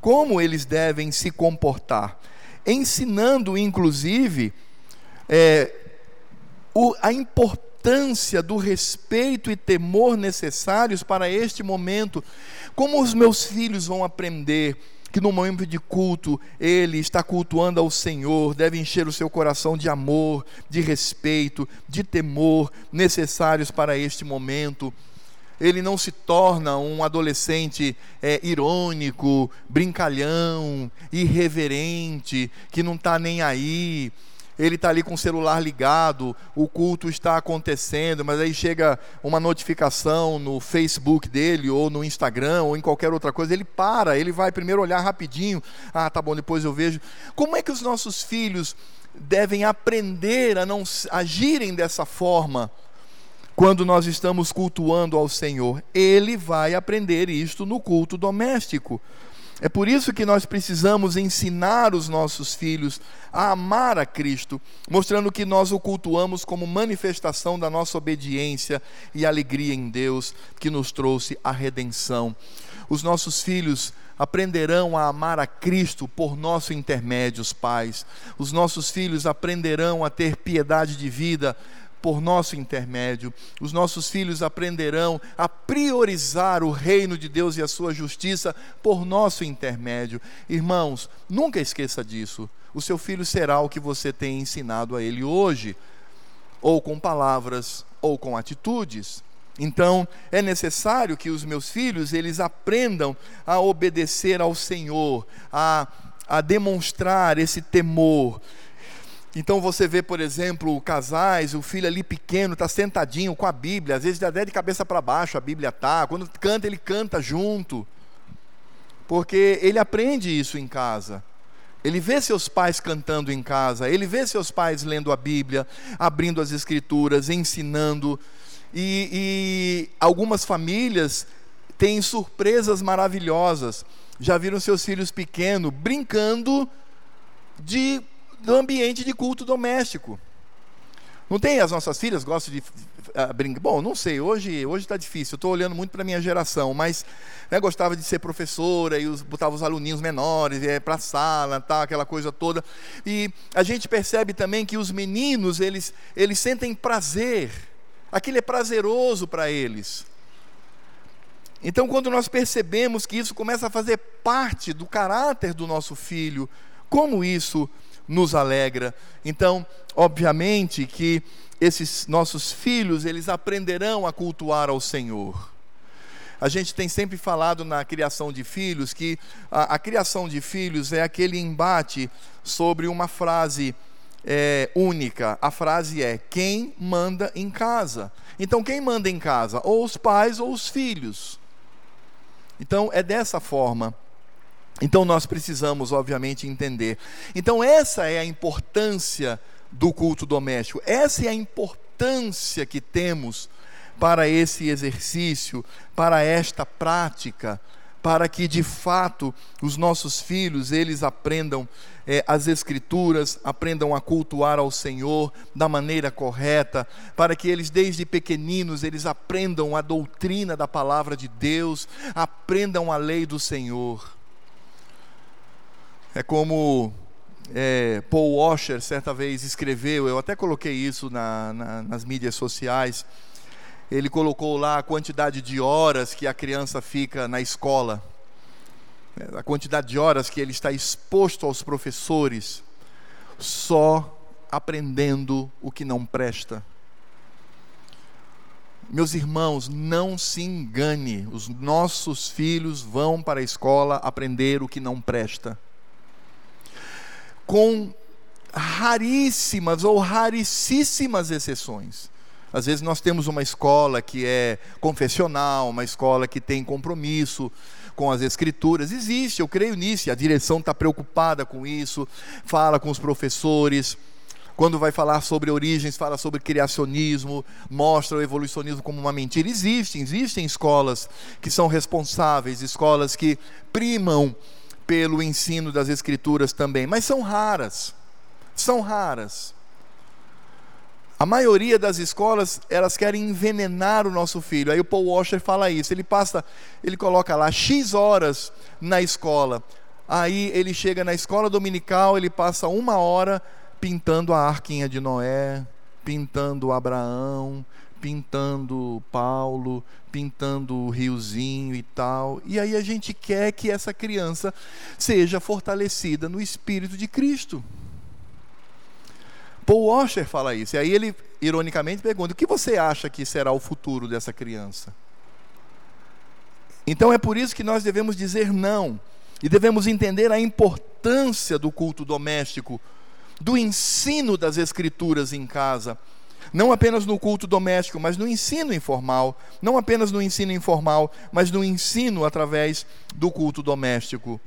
como eles devem se comportar, ensinando inclusive é, o, a importância do respeito e temor necessários para este momento, como os meus filhos vão aprender que no momento de culto ele está cultuando ao Senhor, deve encher o seu coração de amor, de respeito, de temor necessários para este momento. Ele não se torna um adolescente é, irônico, brincalhão, irreverente, que não está nem aí, ele está ali com o celular ligado, o culto está acontecendo, mas aí chega uma notificação no Facebook dele, ou no Instagram, ou em qualquer outra coisa, ele para, ele vai primeiro olhar rapidinho, ah, tá bom, depois eu vejo. Como é que os nossos filhos devem aprender a não agirem dessa forma? Quando nós estamos cultuando ao Senhor, ele vai aprender isto no culto doméstico. É por isso que nós precisamos ensinar os nossos filhos a amar a Cristo, mostrando que nós o cultuamos como manifestação da nossa obediência e alegria em Deus que nos trouxe a redenção. Os nossos filhos, aprenderão a amar a Cristo por nosso intermédio, os pais. Os nossos filhos aprenderão a ter piedade de vida por nosso intermédio. Os nossos filhos aprenderão a priorizar o reino de Deus e a sua justiça por nosso intermédio. Irmãos, nunca esqueça disso. O seu filho será o que você tem ensinado a ele hoje, ou com palavras, ou com atitudes. Então, é necessário que os meus filhos, eles aprendam a obedecer ao Senhor, a, a demonstrar esse temor. Então você vê, por exemplo, casais, o filho ali pequeno está sentadinho com a Bíblia, às vezes até de cabeça para baixo a Bíblia está. Quando canta, ele canta junto, porque ele aprende isso em casa. Ele vê seus pais cantando em casa, ele vê seus pais lendo a Bíblia, abrindo as Escrituras, ensinando. E, e algumas famílias têm surpresas maravilhosas. Já viram seus filhos pequenos brincando de, do ambiente de culto doméstico. Não tem as nossas filhas gostam de uh, brincar? Bom, não sei, hoje hoje está difícil. Estou olhando muito para minha geração, mas né, gostava de ser professora e os, botava os aluninhos menores é, para a sala, tá, aquela coisa toda. E a gente percebe também que os meninos eles eles sentem prazer aquilo é prazeroso para eles. Então, quando nós percebemos que isso começa a fazer parte do caráter do nosso filho, como isso nos alegra. Então, obviamente que esses nossos filhos, eles aprenderão a cultuar ao Senhor. A gente tem sempre falado na criação de filhos que a, a criação de filhos é aquele embate sobre uma frase é, única. A frase é: quem manda em casa? Então, quem manda em casa? Ou os pais ou os filhos. Então, é dessa forma. Então, nós precisamos, obviamente, entender. Então, essa é a importância do culto doméstico, essa é a importância que temos para esse exercício, para esta prática para que de fato os nossos filhos eles aprendam é, as escrituras, aprendam a cultuar ao Senhor da maneira correta, para que eles desde pequeninos eles aprendam a doutrina da palavra de Deus, aprendam a lei do Senhor. É como é, Paul Washer certa vez escreveu, eu até coloquei isso na, na, nas mídias sociais ele colocou lá a quantidade de horas que a criança fica na escola, né, a quantidade de horas que ele está exposto aos professores, só aprendendo o que não presta. Meus irmãos, não se engane, os nossos filhos vão para a escola aprender o que não presta. Com raríssimas ou raricíssimas exceções. Às vezes nós temos uma escola que é confessional, uma escola que tem compromisso com as escrituras. Existe, eu creio nisso, a direção está preocupada com isso, fala com os professores. Quando vai falar sobre origens, fala sobre criacionismo, mostra o evolucionismo como uma mentira. Existem, existem escolas que são responsáveis, escolas que primam pelo ensino das escrituras também, mas são raras. São raras. A maioria das escolas, elas querem envenenar o nosso filho. Aí o Paul Washer fala isso. Ele passa, ele coloca lá X horas na escola. Aí ele chega na escola dominical, ele passa uma hora pintando a arquinha de Noé, pintando Abraão, pintando Paulo, pintando o riozinho e tal. E aí a gente quer que essa criança seja fortalecida no espírito de Cristo. Paul Washer fala isso. E aí ele, ironicamente, pergunta: o que você acha que será o futuro dessa criança? Então é por isso que nós devemos dizer não. E devemos entender a importância do culto doméstico, do ensino das Escrituras em casa. Não apenas no culto doméstico, mas no ensino informal. Não apenas no ensino informal, mas no ensino através do culto doméstico.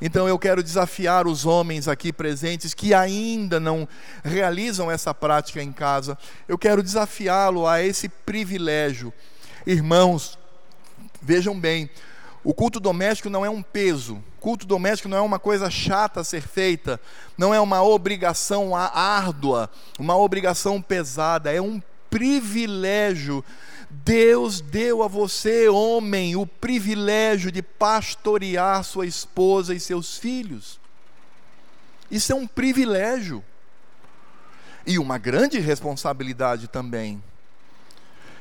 Então eu quero desafiar os homens aqui presentes que ainda não realizam essa prática em casa. Eu quero desafiá-lo a esse privilégio. Irmãos, vejam bem, o culto doméstico não é um peso. Culto doméstico não é uma coisa chata a ser feita, não é uma obrigação árdua, uma obrigação pesada, é um privilégio Deus deu a você, homem, o privilégio de pastorear sua esposa e seus filhos. Isso é um privilégio e uma grande responsabilidade também.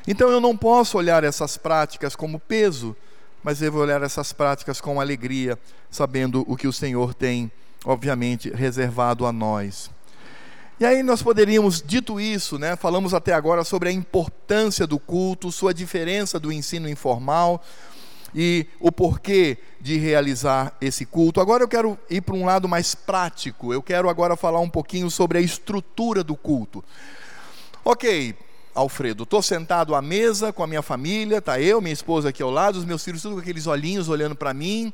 Então eu não posso olhar essas práticas como peso, mas devo olhar essas práticas com alegria, sabendo o que o Senhor tem, obviamente, reservado a nós. E aí nós poderíamos, dito isso, né, falamos até agora sobre a importância do culto, sua diferença do ensino informal e o porquê de realizar esse culto. Agora eu quero ir para um lado mais prático. Eu quero agora falar um pouquinho sobre a estrutura do culto. Ok, Alfredo, estou sentado à mesa com a minha família, tá eu, minha esposa aqui ao lado, os meus filhos tudo com aqueles olhinhos olhando para mim.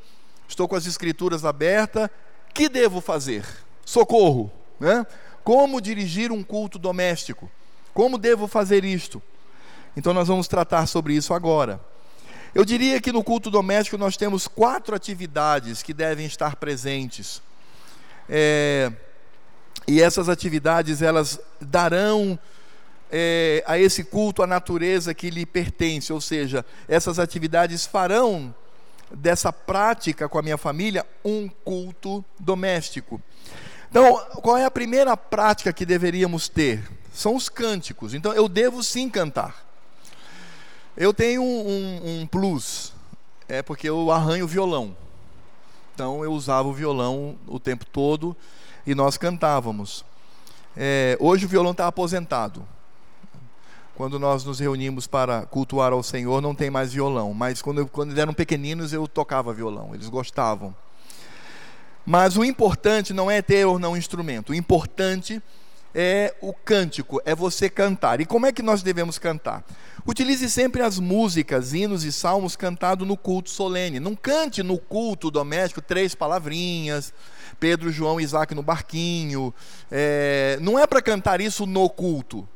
Estou com as escrituras abertas. Que devo fazer? Socorro, né? Como dirigir um culto doméstico? Como devo fazer isto? Então nós vamos tratar sobre isso agora. Eu diria que no culto doméstico nós temos quatro atividades que devem estar presentes. É, e essas atividades elas darão é, a esse culto a natureza que lhe pertence, ou seja, essas atividades farão dessa prática com a minha família um culto doméstico. Então, qual é a primeira prática que deveríamos ter? São os cânticos. Então, eu devo sim cantar. Eu tenho um, um plus, é porque eu arranho violão. Então, eu usava o violão o tempo todo e nós cantávamos. É, hoje o violão está aposentado. Quando nós nos reunimos para cultuar ao Senhor, não tem mais violão. Mas quando, quando eles eram pequeninos, eu tocava violão. Eles gostavam. Mas o importante não é ter ou não instrumento. O importante é o cântico, é você cantar. E como é que nós devemos cantar? Utilize sempre as músicas, hinos e salmos cantados no culto solene. Não cante no culto doméstico três palavrinhas, Pedro, João e Isaac no barquinho. É, não é para cantar isso no culto.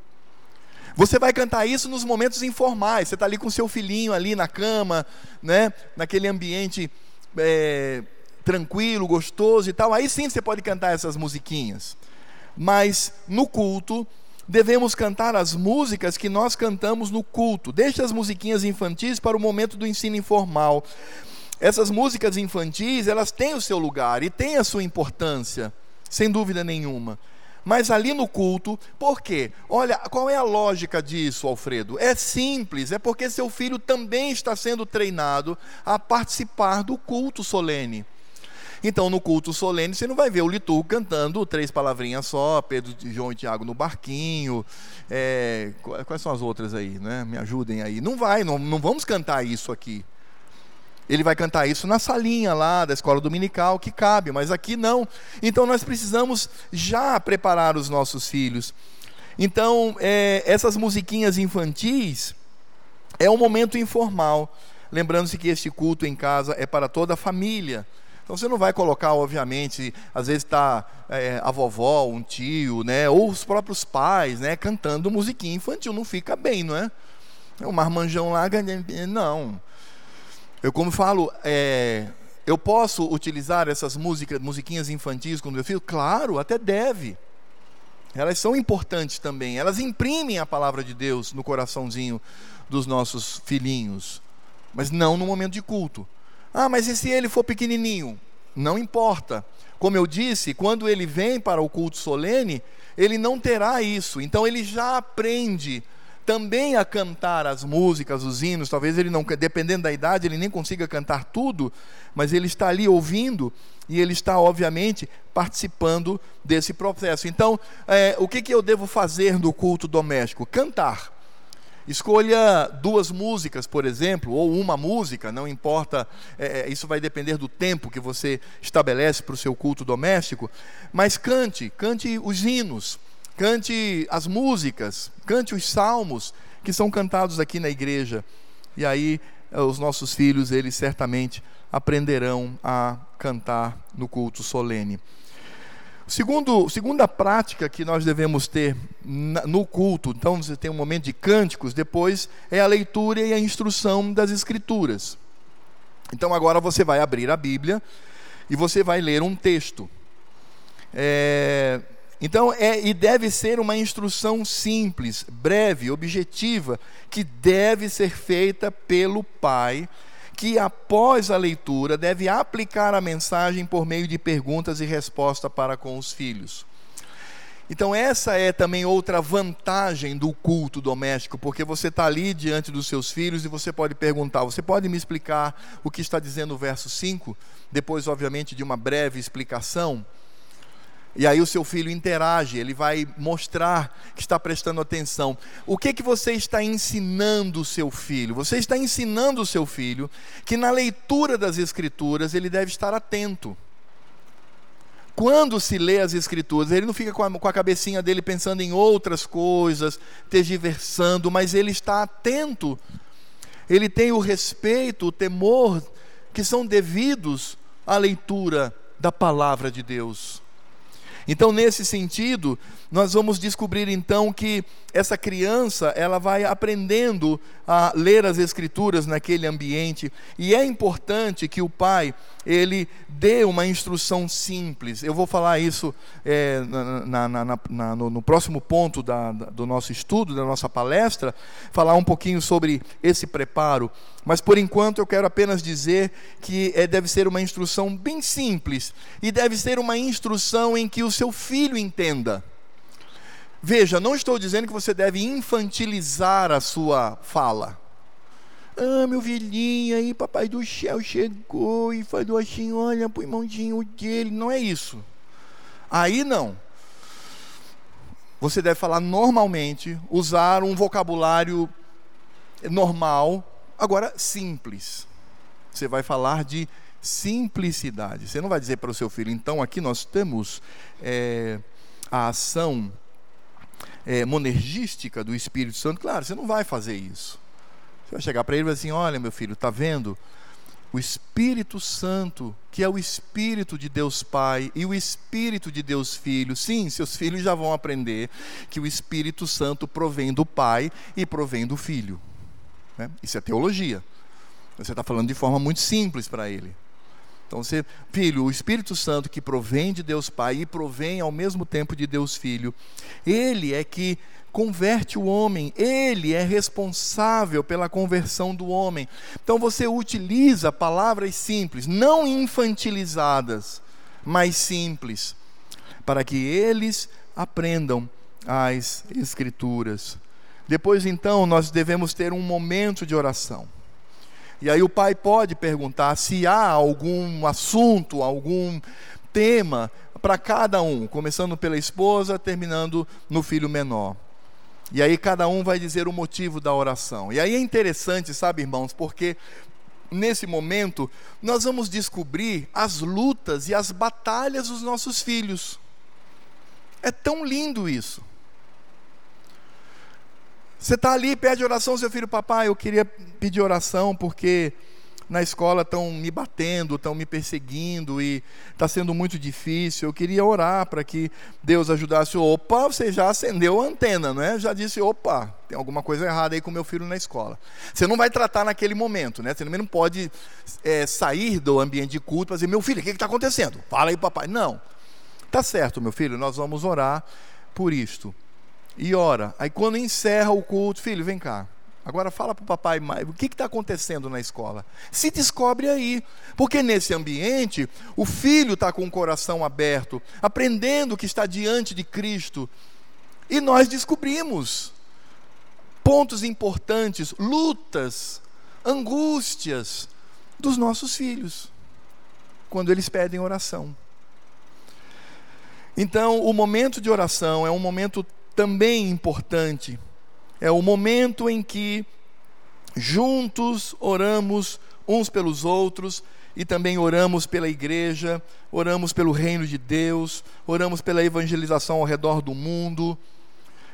Você vai cantar isso nos momentos informais. Você está ali com seu filhinho ali na cama, né? naquele ambiente é, tranquilo, gostoso e tal, aí sim você pode cantar essas musiquinhas. Mas no culto, devemos cantar as músicas que nós cantamos no culto. Deixe as musiquinhas infantis para o momento do ensino informal. Essas músicas infantis, elas têm o seu lugar e têm a sua importância, sem dúvida nenhuma. Mas ali no culto, por quê? Olha, qual é a lógica disso, Alfredo? É simples, é porque seu filho também está sendo treinado a participar do culto solene. Então, no culto solene, você não vai ver o liturgo cantando três palavrinhas só, Pedro, João e Tiago no barquinho. É, quais são as outras aí? Né? Me ajudem aí. Não vai, não, não vamos cantar isso aqui. Ele vai cantar isso na salinha lá da escola dominical, que cabe, mas aqui não. Então nós precisamos já preparar os nossos filhos. Então, é, essas musiquinhas infantis é um momento informal. Lembrando-se que este culto em casa é para toda a família. Então você não vai colocar, obviamente, às vezes está é, a vovó, um tio, né, ou os próprios pais, né, cantando musiquinha infantil, não fica bem, não é? é um marmanjão lá, não. Eu como falo, é, eu posso utilizar essas músicas, musiquinhas infantis com meu filho? Claro, até deve. Elas são importantes também. Elas imprimem a palavra de Deus no coraçãozinho dos nossos filhinhos, mas não no momento de culto. Ah, mas e se ele for pequenininho? Não importa. Como eu disse, quando ele vem para o culto solene, ele não terá isso. Então ele já aprende também a cantar as músicas, os hinos. Talvez ele não, dependendo da idade, ele nem consiga cantar tudo, mas ele está ali ouvindo e ele está, obviamente, participando desse processo. Então, é, o que, que eu devo fazer no culto doméstico? Cantar. Escolha duas músicas, por exemplo, ou uma música, não importa, é, é isso vai depender do tempo que você estabelece para o seu culto doméstico, mas cante, cante os hinos, cante as músicas, cante os salmos que são cantados aqui na igreja. E aí eh, os nossos filhos, eles certamente aprenderão a cantar no culto solene. Segundo, segunda prática que nós devemos ter no culto, então você tem um momento de cânticos, depois é a leitura e a instrução das Escrituras. Então agora você vai abrir a Bíblia e você vai ler um texto. É, Então, é e deve ser uma instrução simples, breve, objetiva, que deve ser feita pelo pai, que após a leitura deve aplicar a mensagem por meio de perguntas e resposta para com os filhos. Então, essa é também outra vantagem do culto doméstico, porque você está ali diante dos seus filhos e você pode perguntar: Você pode me explicar o que está dizendo o verso 5? Depois, obviamente, de uma breve explicação. E aí o seu filho interage, ele vai mostrar que está prestando atenção. O que que você está ensinando o seu filho? Você está ensinando o seu filho que na leitura das escrituras ele deve estar atento. Quando se lê as escrituras, ele não fica com a, com a cabecinha dele pensando em outras coisas, tergiversando, mas ele está atento. Ele tem o respeito, o temor que são devidos à leitura da palavra de Deus. Então, nesse sentido, nós vamos descobrir então que essa criança, ela vai aprendendo a ler as escrituras naquele ambiente, e é importante que o pai, ele dê uma instrução simples. Eu vou falar isso é, na, na, na, no, no, próximo ponto da, da, do nosso estudo, da nossa palestra, falar um pouquinho sobre esse preparo. Mas por enquanto eu quero apenas dizer que é, deve ser uma instrução bem simples e deve ser uma instrução em que o seu filho entenda. Veja, não estou dizendo que você deve infantilizar a sua fala. Ah, meu filhinho, aí papai do céu chegou e falou assim, olha pro irmãozinho dele. Não é isso. Aí não. Você deve falar normalmente, usar um vocabulário normal, agora simples. Você vai falar de simplicidade. Você não vai dizer para o seu filho, então aqui nós temos é, a ação é, monergística do Espírito Santo, claro, você não vai fazer isso. Você vai chegar para ele e vai assim: olha, meu filho, está vendo? O Espírito Santo, que é o Espírito de Deus Pai e o Espírito de Deus Filho, sim, seus filhos já vão aprender que o Espírito Santo provém do Pai e provém do Filho. Né? Isso é teologia. Você está falando de forma muito simples para ele. Então, você, filho, o Espírito Santo que provém de Deus Pai e provém ao mesmo tempo de Deus Filho, ele é que converte o homem, ele é responsável pela conversão do homem. Então, você utiliza palavras simples, não infantilizadas, mas simples, para que eles aprendam as Escrituras. Depois, então, nós devemos ter um momento de oração. E aí o pai pode perguntar se há algum assunto, algum tema para cada um, começando pela esposa, terminando no filho menor. E aí cada um vai dizer o motivo da oração. E aí é interessante, sabe, irmãos, porque nesse momento nós vamos descobrir as lutas e as batalhas dos nossos filhos. É tão lindo isso. Você está ali, pede oração, seu filho, papai, eu queria pedir oração porque na escola estão me batendo, estão me perseguindo e está sendo muito difícil. Eu queria orar para que Deus ajudasse. Opa, você já acendeu a antena, não é? Já disse, opa, tem alguma coisa errada aí com meu filho na escola. Você não vai tratar naquele momento, né? Você também não pode é, sair do ambiente de culto e dizer, meu filho, o que está acontecendo? Fala aí, papai. Não. Tá certo, meu filho, nós vamos orar por isto e ora. Aí quando encerra o culto, filho, vem cá. Agora fala para o papai o que está acontecendo na escola. Se descobre aí. Porque nesse ambiente, o filho está com o coração aberto, aprendendo que está diante de Cristo. E nós descobrimos pontos importantes, lutas, angústias dos nossos filhos, quando eles pedem oração. Então, o momento de oração é um momento também importante. É o momento em que juntos oramos uns pelos outros e também oramos pela igreja, oramos pelo reino de Deus, oramos pela evangelização ao redor do mundo.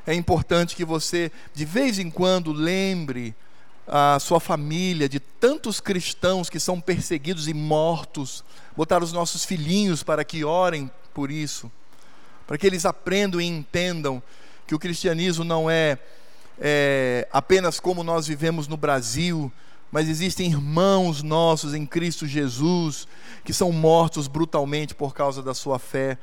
É importante que você, de vez em quando, lembre a sua família de tantos cristãos que são perseguidos e mortos, botar os nossos filhinhos para que orem por isso, para que eles aprendam e entendam que o cristianismo não é, é apenas como nós vivemos no Brasil, mas existem irmãos nossos em Cristo Jesus que são mortos brutalmente por causa da sua fé.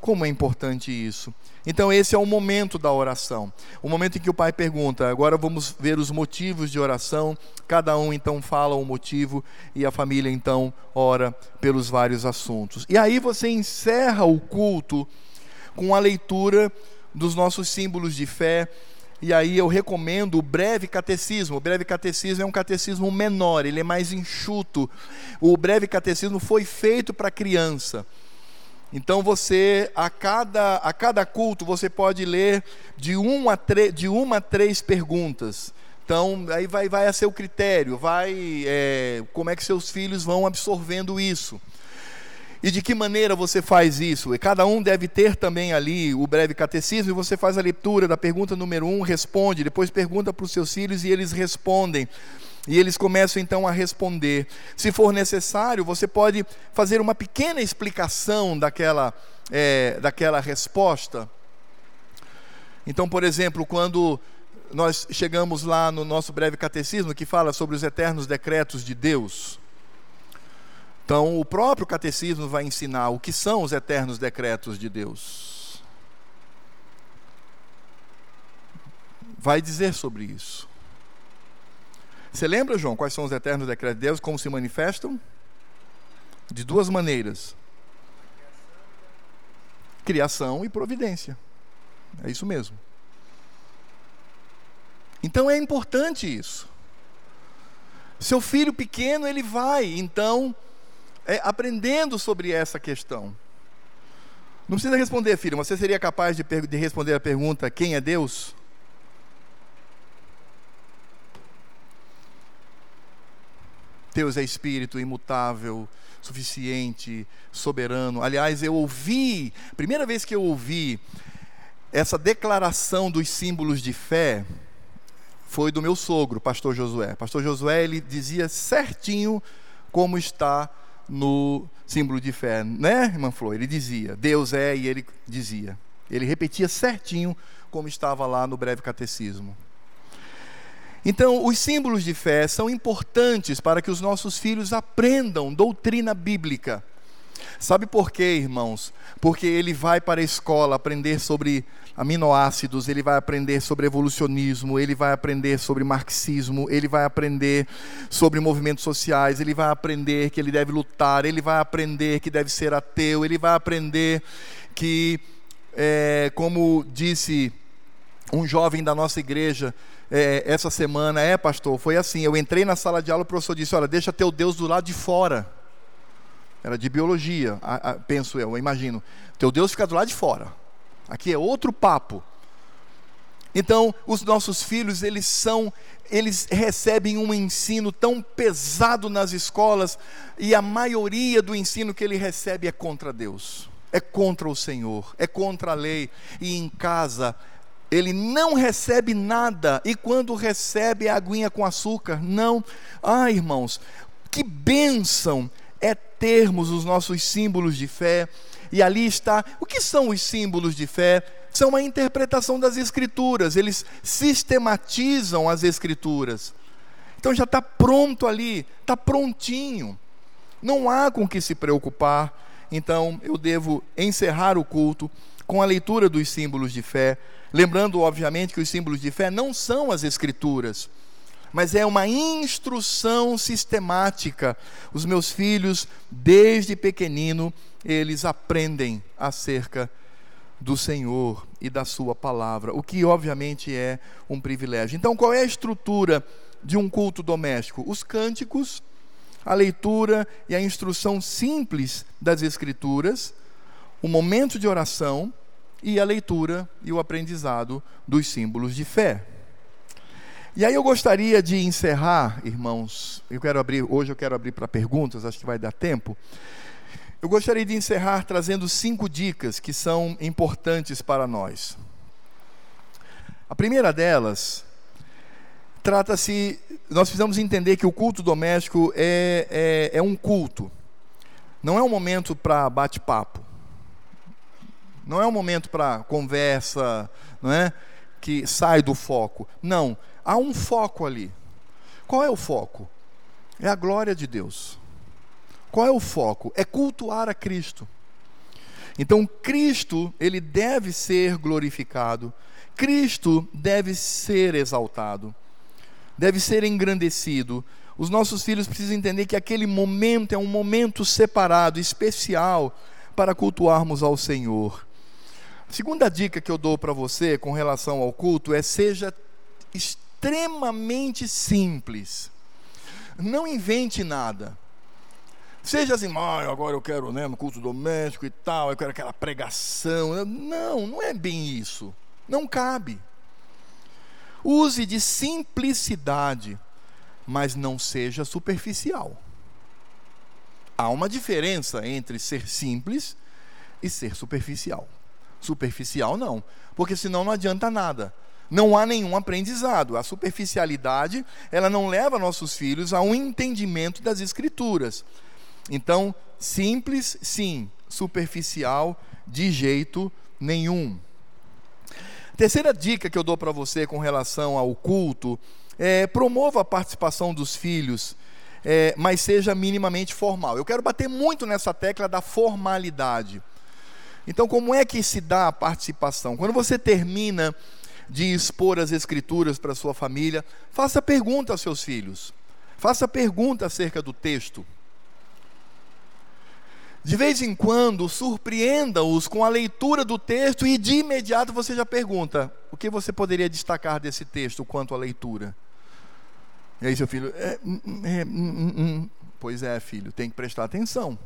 Como é importante isso. Então, esse é o momento da oração. O momento em que o pai pergunta. Agora vamos ver os motivos de oração. Cada um então fala o motivo e a família então ora pelos vários assuntos. E aí você encerra o culto com a leitura dos nossos símbolos de fé. E aí eu recomendo o breve catecismo. O breve catecismo é um catecismo menor, ele é mais enxuto. O breve catecismo foi feito para criança. Então você, a cada, a cada culto, você pode ler de, um a de uma a três perguntas. Então, aí vai, vai a seu critério, vai é, como é que seus filhos vão absorvendo isso. E de que maneira você faz isso? E cada um deve ter também ali o breve catecismo, e você faz a leitura da pergunta número um, responde, depois pergunta para os seus filhos e eles respondem. E eles começam então a responder. Se for necessário, você pode fazer uma pequena explicação daquela, é, daquela resposta. Então, por exemplo, quando nós chegamos lá no nosso breve catecismo que fala sobre os eternos decretos de Deus. Então, o próprio catecismo vai ensinar o que são os eternos decretos de Deus. Vai dizer sobre isso. Você lembra, João, quais são os eternos decretos de Deus, como se manifestam? De duas maneiras: criação e providência. É isso mesmo. Então é importante isso. Seu filho pequeno, ele vai, então, é, aprendendo sobre essa questão. Não precisa responder, filho, você seria capaz de, de responder a pergunta: quem é Deus? Deus é espírito imutável, suficiente, soberano. Aliás, eu ouvi, primeira vez que eu ouvi essa declaração dos símbolos de fé foi do meu sogro, pastor Josué. Pastor Josué, ele dizia certinho como está no símbolo de fé, né, irmã Flor? Ele dizia, Deus é, e ele dizia. Ele repetia certinho como estava lá no breve catecismo. Então, os símbolos de fé são importantes para que os nossos filhos aprendam doutrina bíblica. Sabe por quê, irmãos? Porque ele vai para a escola aprender sobre aminoácidos, ele vai aprender sobre evolucionismo, ele vai aprender sobre marxismo, ele vai aprender sobre movimentos sociais, ele vai aprender que ele deve lutar, ele vai aprender que deve ser ateu, ele vai aprender que, é, como disse um jovem da nossa igreja, é, essa semana, é pastor, foi assim, eu entrei na sala de aula, o professor disse, olha, deixa teu Deus do lado de fora, era de biologia, a, a, penso eu, eu imagino, teu Deus fica do lado de fora, aqui é outro papo, então, os nossos filhos, eles são, eles recebem um ensino tão pesado nas escolas, e a maioria do ensino que ele recebe é contra Deus, é contra o Senhor, é contra a lei, e em casa ele não recebe nada, e quando recebe é aguinha com açúcar. Não. Ah, irmãos, que bênção termos os nossos símbolos de fé, e ali está. O que são os símbolos de fé? São uma interpretação das Escrituras, eles sistematizam as Escrituras. Então já está pronto ali, está prontinho. Não há com que se preocupar. Então eu devo encerrar o culto com a leitura dos símbolos de fé, lembrando, obviamente, que os símbolos de fé não são as Escrituras, mas é uma instrução sistemática. Os meus filhos, desde pequenino, eles aprendem acerca do Senhor e da Sua palavra, o que obviamente é um privilégio. Então, qual é a estrutura de um culto doméstico? Os cânticos, a leitura e a instrução simples das Escrituras o momento de oração e a leitura e o aprendizado dos símbolos de fé. E aí eu gostaria de encerrar, irmãos, eu quero abrir, hoje eu quero abrir para perguntas, acho que vai dar tempo. Eu gostaria de encerrar trazendo cinco dicas que são importantes para nós. A primeira delas trata-se, nós precisamos entender que o culto doméstico é, é, é um culto, não é um momento para bate-papo. Não é um momento para conversa, não é? Que sai do foco. Não, há um foco ali. Qual é o foco? É a glória de Deus. Qual é o foco? É cultuar a Cristo. Então Cristo, ele deve ser glorificado. Cristo deve ser exaltado. Deve ser engrandecido. Os nossos filhos precisam entender que aquele momento é um momento separado, especial, para cultuarmos ao Senhor. A segunda dica que eu dou para você com relação ao culto é: seja extremamente simples. Não invente nada. Seja assim, ah, agora eu quero né, no culto doméstico e tal, eu quero aquela pregação. Não, não é bem isso. Não cabe. Use de simplicidade mas não seja superficial. Há uma diferença entre ser simples e ser superficial. Superficial não, porque senão não adianta nada. Não há nenhum aprendizado. A superficialidade, ela não leva nossos filhos a um entendimento das escrituras. Então, simples, sim, superficial de jeito nenhum. Terceira dica que eu dou para você com relação ao culto é, promova a participação dos filhos, é, mas seja minimamente formal. Eu quero bater muito nessa tecla da formalidade. Então, como é que se dá a participação? Quando você termina de expor as escrituras para sua família, faça pergunta aos seus filhos. Faça pergunta acerca do texto. De vez em quando, surpreenda-os com a leitura do texto e de imediato você já pergunta: o que você poderia destacar desse texto quanto à leitura? E aí seu filho, é, hum, hum, é, hum, pois é, filho, tem que prestar atenção.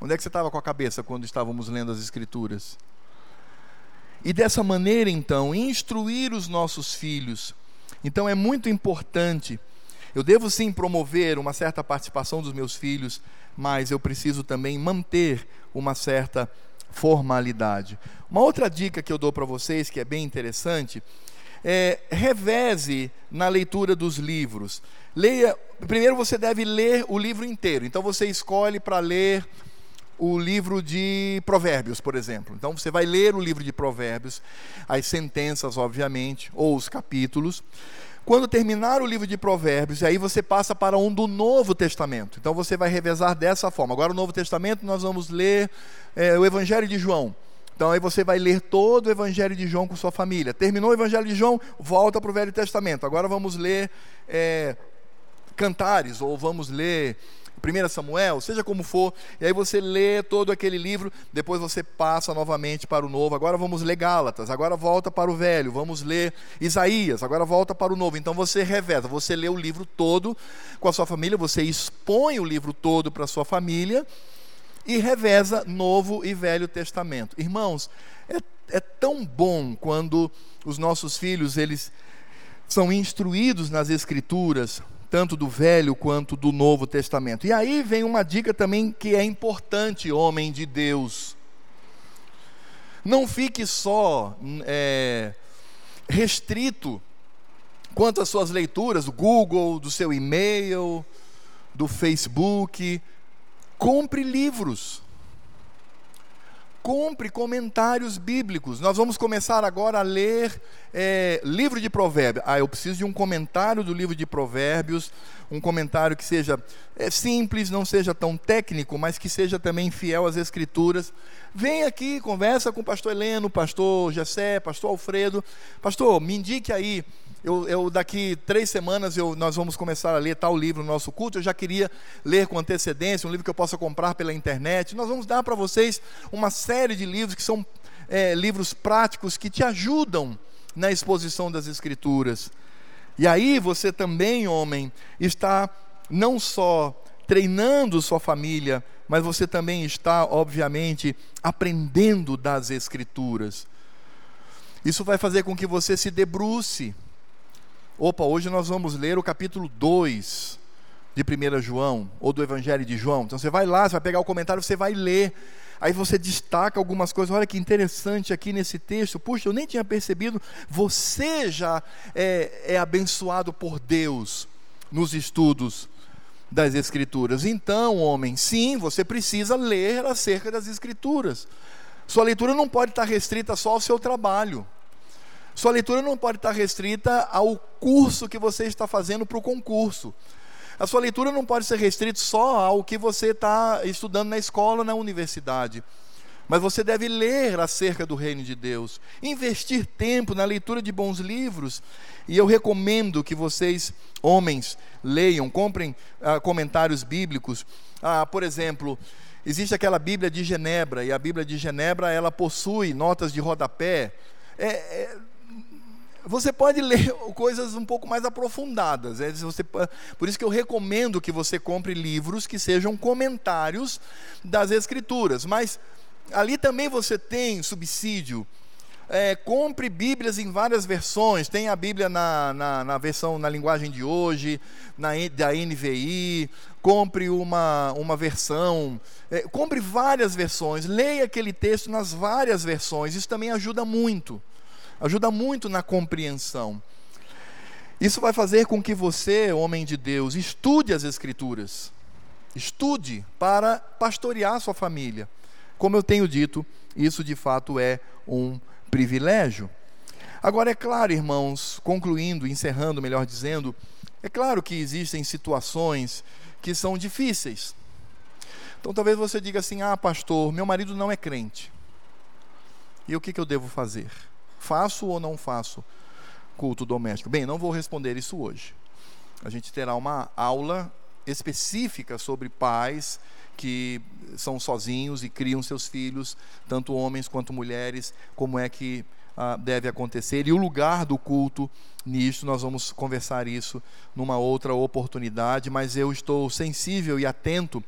Onde é que você estava com a cabeça quando estávamos lendo as Escrituras? E dessa maneira, então, instruir os nossos filhos. Então é muito importante. Eu devo sim promover uma certa participação dos meus filhos, mas eu preciso também manter uma certa formalidade. Uma outra dica que eu dou para vocês, que é bem interessante, é, reveze na leitura dos livros. Leia, primeiro você deve ler o livro inteiro. Então você escolhe para ler o livro de Provérbios, por exemplo. Então você vai ler o livro de Provérbios, as sentenças, obviamente, ou os capítulos. Quando terminar o livro de Provérbios, aí você passa para um do Novo Testamento. Então você vai revezar dessa forma. Agora, o Novo Testamento, nós vamos ler é, o Evangelho de João. Então aí você vai ler todo o Evangelho de João com sua família. Terminou o Evangelho de João, volta para o Velho Testamento. Agora vamos ler é, Cantares, ou vamos ler 1 Samuel, seja como for, e aí você lê todo aquele livro, depois você passa novamente para o novo. Agora vamos ler Gálatas, agora volta para o velho, vamos ler Isaías, agora volta para o novo. Então você reveza, você lê o livro todo com a sua família, você expõe o livro todo para a sua família e reveza Novo e Velho Testamento. Irmãos, é, é tão bom quando os nossos filhos eles são instruídos nas Escrituras, tanto do Velho quanto do Novo Testamento. E aí vem uma dica também que é importante, homem de Deus. Não fique só é, restrito quanto às suas leituras do Google, do seu e-mail, do Facebook Compre livros. Compre comentários bíblicos. Nós vamos começar agora a ler é, livro de Provérbios. Ah, eu preciso de um comentário do livro de Provérbios, um comentário que seja é, simples, não seja tão técnico, mas que seja também fiel às Escrituras. Vem aqui, conversa com o pastor Heleno, pastor Gessé, pastor Alfredo. Pastor, me indique aí eu, eu, daqui três semanas eu, nós vamos começar a ler tal livro no nosso culto. Eu já queria ler com antecedência, um livro que eu possa comprar pela internet. Nós vamos dar para vocês uma série de livros que são é, livros práticos que te ajudam na exposição das Escrituras. E aí você também, homem, está não só treinando sua família, mas você também está, obviamente, aprendendo das Escrituras. Isso vai fazer com que você se debruce Opa, hoje nós vamos ler o capítulo 2 de 1 João, ou do Evangelho de João. Então você vai lá, você vai pegar o comentário, você vai ler. Aí você destaca algumas coisas. Olha que interessante aqui nesse texto. Puxa, eu nem tinha percebido. Você já é, é abençoado por Deus nos estudos das Escrituras. Então, homem, sim, você precisa ler acerca das Escrituras. Sua leitura não pode estar restrita só ao seu trabalho. Sua leitura não pode estar restrita ao curso que você está fazendo para o concurso. A sua leitura não pode ser restrita só ao que você está estudando na escola, na universidade. Mas você deve ler acerca do reino de Deus, investir tempo na leitura de bons livros. E eu recomendo que vocês, homens, leiam, comprem ah, comentários bíblicos. Ah, por exemplo, existe aquela Bíblia de Genebra, e a Bíblia de Genebra ela possui notas de rodapé. É, é, você pode ler *laughs* coisas um pouco mais aprofundadas. É, você, por isso que eu recomendo que você compre livros que sejam comentários das Escrituras. Mas ali também você tem subsídio. É, compre Bíblias em várias versões. Tem a Bíblia na, na, na, versão, na linguagem de hoje, na, da NVI. Compre uma, uma versão. É, compre várias versões. Leia aquele texto nas várias versões. Isso também ajuda muito. Ajuda muito na compreensão. Isso vai fazer com que você, homem de Deus, estude as Escrituras. Estude para pastorear sua família. Como eu tenho dito, isso de fato é um privilégio. Agora, é claro, irmãos, concluindo, encerrando, melhor dizendo, é claro que existem situações que são difíceis. Então, talvez você diga assim: ah, pastor, meu marido não é crente. E o que, que eu devo fazer? Faço ou não faço culto doméstico? Bem, não vou responder isso hoje. A gente terá uma aula específica sobre pais que são sozinhos e criam seus filhos, tanto homens quanto mulheres, como é que ah, deve acontecer e o lugar do culto nisto. Nós vamos conversar isso numa outra oportunidade, mas eu estou sensível e atento.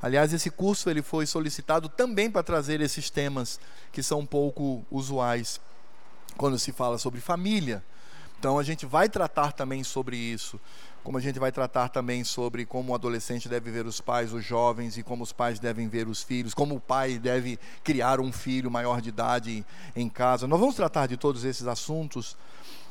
Aliás, esse curso ele foi solicitado também para trazer esses temas que são pouco usuais quando se fala sobre família. Então a gente vai tratar também sobre isso, como a gente vai tratar também sobre como o adolescente deve ver os pais, os jovens, e como os pais devem ver os filhos, como o pai deve criar um filho maior de idade em casa. Nós vamos tratar de todos esses assuntos,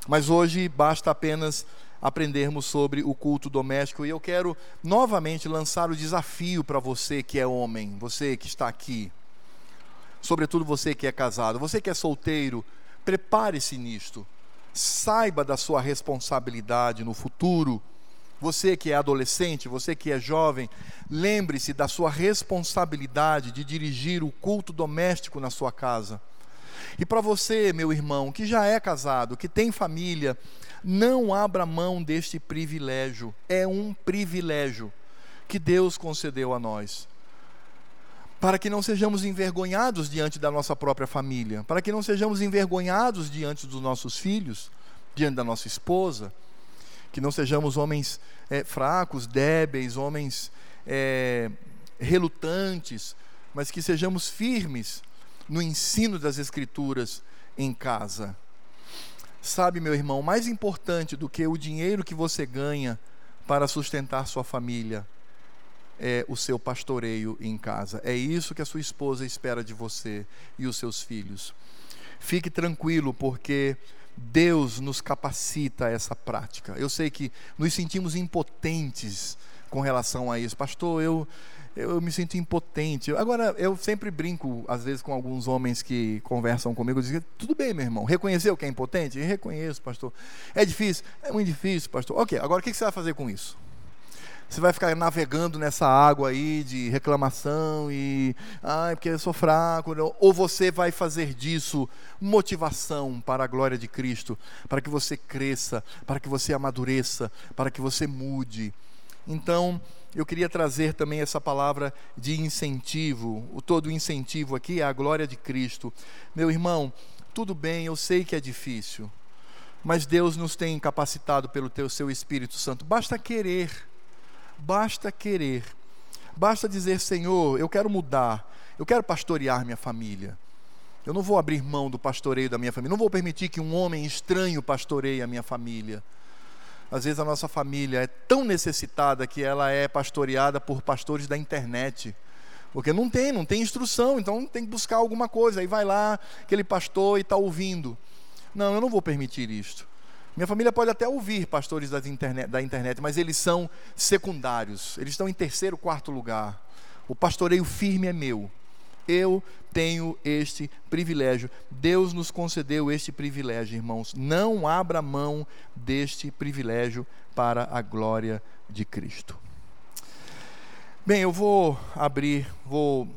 mas hoje basta apenas aprendermos sobre o culto doméstico e eu quero novamente lançar o desafio para você que é homem, você que está aqui, sobretudo você que é casado, você que é solteiro Prepare-se nisto. Saiba da sua responsabilidade no futuro. Você que é adolescente, você que é jovem, lembre-se da sua responsabilidade de dirigir o culto doméstico na sua casa. E para você, meu irmão, que já é casado, que tem família, não abra mão deste privilégio. É um privilégio que Deus concedeu a nós para que não sejamos envergonhados diante da nossa própria família, para que não sejamos envergonhados diante dos nossos filhos, diante da nossa esposa, que não sejamos homens é, fracos, débeis, homens é, relutantes, mas que sejamos firmes no ensino das Escrituras em casa. Sabe, meu irmão, mais importante do que o dinheiro que você ganha para sustentar sua família é o seu pastoreio em casa. É isso que a sua esposa espera de você e os seus filhos. Fique tranquilo, porque Deus nos capacita a essa prática. Eu sei que nos sentimos impotentes com relação a isso. Pastor, eu, eu me sinto impotente. Agora, eu sempre brinco, às vezes, com alguns homens que conversam comigo, dizem, tudo bem, meu irmão, reconheceu que é impotente? Reconheço, pastor. É difícil? É muito difícil, pastor. Ok, agora o que você vai fazer com isso? Você vai ficar navegando nessa água aí de reclamação e, ai, porque eu sou fraco. Ou você vai fazer disso motivação para a glória de Cristo, para que você cresça, para que você amadureça, para que você mude. Então, eu queria trazer também essa palavra de incentivo. O todo incentivo aqui é a glória de Cristo. Meu irmão, tudo bem, eu sei que é difícil, mas Deus nos tem capacitado pelo teu seu Espírito Santo. Basta querer. Basta querer. Basta dizer, Senhor, eu quero mudar. Eu quero pastorear minha família. Eu não vou abrir mão do pastoreio da minha família. Não vou permitir que um homem estranho pastoreie a minha família. Às vezes a nossa família é tão necessitada que ela é pastoreada por pastores da internet. Porque não tem, não tem instrução, então tem que buscar alguma coisa. Aí vai lá, aquele pastor e está ouvindo. Não, eu não vou permitir isto. Minha família pode até ouvir pastores internet, da internet, mas eles são secundários, eles estão em terceiro, quarto lugar. O pastoreio firme é meu. Eu tenho este privilégio. Deus nos concedeu este privilégio, irmãos. Não abra mão deste privilégio para a glória de Cristo. Bem, eu vou abrir, vou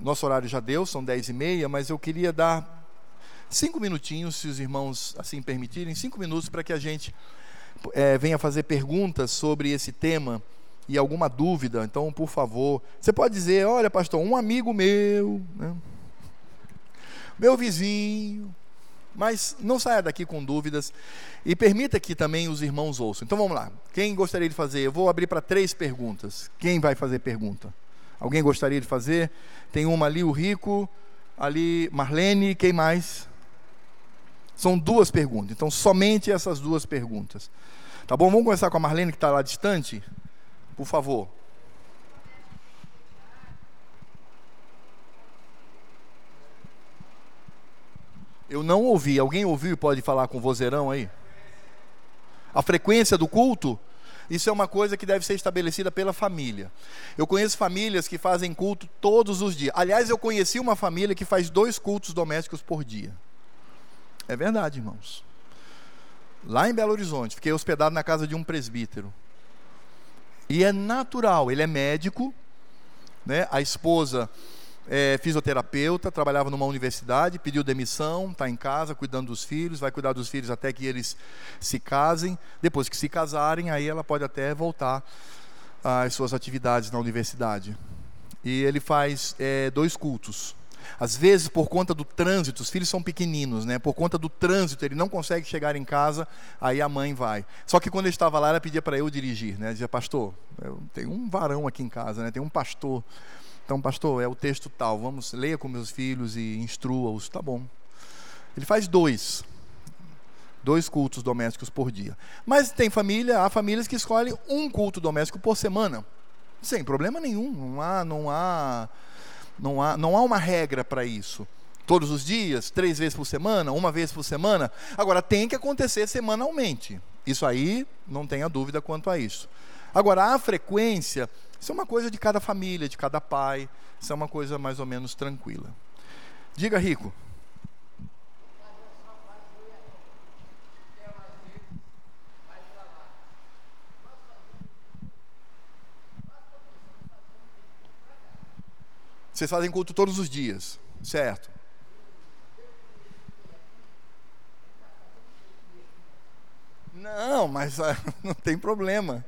nosso horário já deu, são dez e meia, mas eu queria dar cinco minutinhos, se os irmãos assim permitirem, cinco minutos para que a gente é, venha fazer perguntas sobre esse tema e alguma dúvida. Então, por favor, você pode dizer: olha, pastor, um amigo meu, né? meu vizinho. Mas não saia daqui com dúvidas e permita que também os irmãos ouçam. Então vamos lá. Quem gostaria de fazer? Eu vou abrir para três perguntas. Quem vai fazer pergunta? Alguém gostaria de fazer? Tem uma ali, o Rico, ali, Marlene, quem mais? São duas perguntas. Então, somente essas duas perguntas. Tá bom? Vamos começar com a Marlene, que está lá distante? Por favor. Eu não ouvi. Alguém ouviu e pode falar com vozeirão aí? A frequência do culto? Isso é uma coisa que deve ser estabelecida pela família. Eu conheço famílias que fazem culto todos os dias. Aliás, eu conheci uma família que faz dois cultos domésticos por dia. É verdade, irmãos. Lá em Belo Horizonte, fiquei hospedado na casa de um presbítero. E é natural, ele é médico, né? A esposa é fisioterapeuta, trabalhava numa universidade, pediu demissão, está em casa cuidando dos filhos, vai cuidar dos filhos até que eles se casem. Depois que se casarem, aí ela pode até voltar às suas atividades na universidade. E ele faz é, dois cultos. Às vezes, por conta do trânsito, os filhos são pequeninos, né? Por conta do trânsito, ele não consegue chegar em casa, aí a mãe vai. Só que quando ele estava lá, ela pedia para eu dirigir, né? Dizia, pastor, tenho um varão aqui em casa, né? Tem um pastor então, pastor, é o texto tal, vamos, leia com meus filhos e instrua-os. Tá bom. Ele faz dois. Dois cultos domésticos por dia. Mas tem família, há famílias que escolhem um culto doméstico por semana. Sem problema nenhum. Não há, não há, não há, não há uma regra para isso. Todos os dias, três vezes por semana, uma vez por semana. Agora, tem que acontecer semanalmente. Isso aí, não tenha dúvida quanto a isso. Agora, a frequência isso é uma coisa de cada família, de cada pai. Isso é uma coisa mais ou menos tranquila. Diga, Rico. Vocês fazem culto todos os dias, certo? Não, mas *laughs* não tem problema.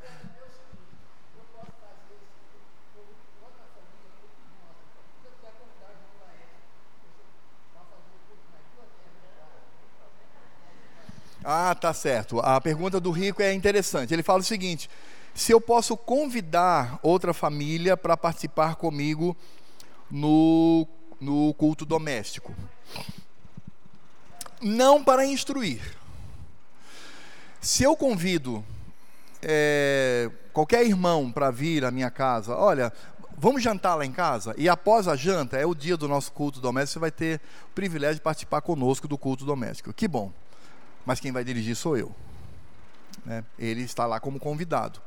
Ah, tá certo. A pergunta do rico é interessante. Ele fala o seguinte: se eu posso convidar outra família para participar comigo no, no culto doméstico. Não para instruir. Se eu convido é, qualquer irmão para vir à minha casa, olha, vamos jantar lá em casa? E após a janta, é o dia do nosso culto doméstico, você vai ter o privilégio de participar conosco do culto doméstico. Que bom mas quem vai dirigir sou eu. Né? Ele está lá como convidado.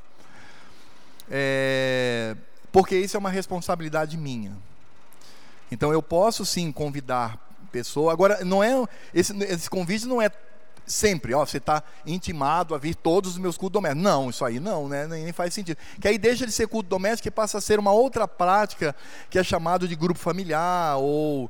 É, porque isso é uma responsabilidade minha. Então eu posso sim convidar pessoa. Agora não é esse, esse convite não é sempre, ó, você está intimado a vir todos os meus cultos domésticos. Não, isso aí não, né? Nem, nem, faz sentido. Que aí deixa de ser culto doméstico e passa a ser uma outra prática que é chamado de grupo familiar ou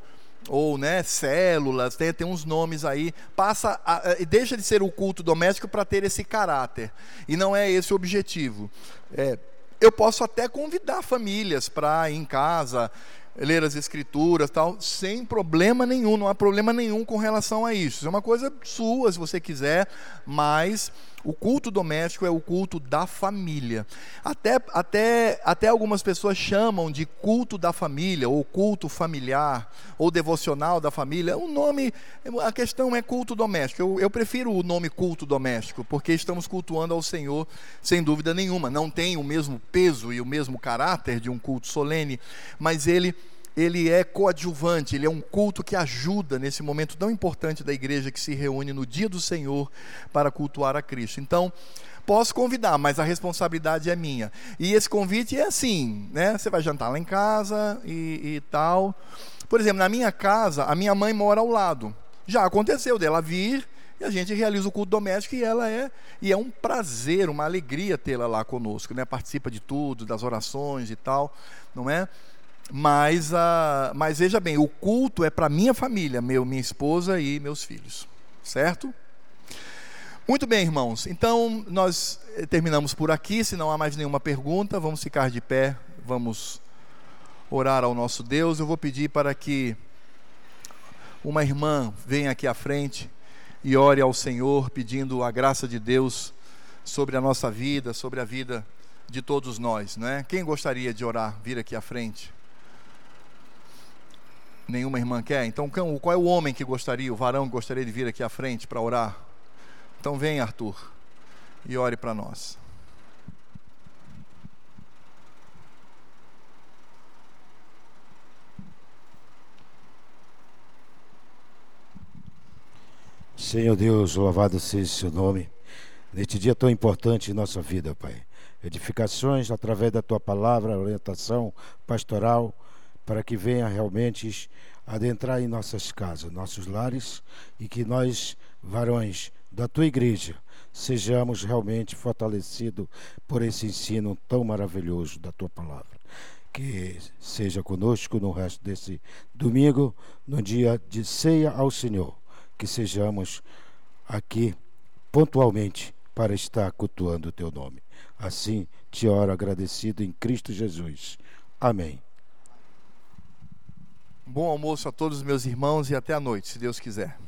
ou né, células, tem, tem uns nomes aí, passa a, deixa de ser o culto doméstico para ter esse caráter. E não é esse o objetivo. É, eu posso até convidar famílias para ir em casa, ler as escrituras, tal, sem problema nenhum, não há problema nenhum com relação a isso. Isso é uma coisa sua, se você quiser, mas o culto doméstico é o culto da família. Até, até, até algumas pessoas chamam de culto da família, ou culto familiar, ou devocional da família. O nome, a questão é culto doméstico. Eu, eu prefiro o nome culto doméstico, porque estamos cultuando ao Senhor sem dúvida nenhuma. Não tem o mesmo peso e o mesmo caráter de um culto solene, mas ele ele é coadjuvante, ele é um culto que ajuda nesse momento tão importante da igreja que se reúne no dia do Senhor para cultuar a Cristo. Então, posso convidar, mas a responsabilidade é minha. E esse convite é assim, né? Você vai jantar lá em casa e, e tal. Por exemplo, na minha casa, a minha mãe mora ao lado. Já aconteceu dela vir e a gente realiza o culto doméstico e ela é e é um prazer, uma alegria tê-la lá conosco, né? Participa de tudo, das orações e tal, não é? Mas, a, mas veja bem, o culto é para minha família, meu, minha esposa e meus filhos, certo? Muito bem, irmãos. Então nós eh, terminamos por aqui. Se não há mais nenhuma pergunta, vamos ficar de pé, vamos orar ao nosso Deus. Eu vou pedir para que uma irmã venha aqui à frente e ore ao Senhor, pedindo a graça de Deus sobre a nossa vida, sobre a vida de todos nós, não é? Quem gostaria de orar, vir aqui à frente? Nenhuma irmã quer? Então, qual é o homem que gostaria, o varão que gostaria de vir aqui à frente para orar? Então, vem, Arthur, e ore para nós. Senhor Deus, louvado seja o seu nome. Neste dia tão importante em nossa vida, Pai. Edificações através da tua palavra, orientação pastoral, para que venha realmente adentrar em nossas casas, nossos lares, e que nós, varões da tua igreja, sejamos realmente fortalecidos por esse ensino tão maravilhoso da tua palavra. Que seja conosco no resto desse domingo, no dia de ceia ao Senhor, que sejamos aqui pontualmente para estar cultuando o teu nome. Assim te oro agradecido em Cristo Jesus. Amém. Bom almoço a todos os meus irmãos e até a noite, se Deus quiser.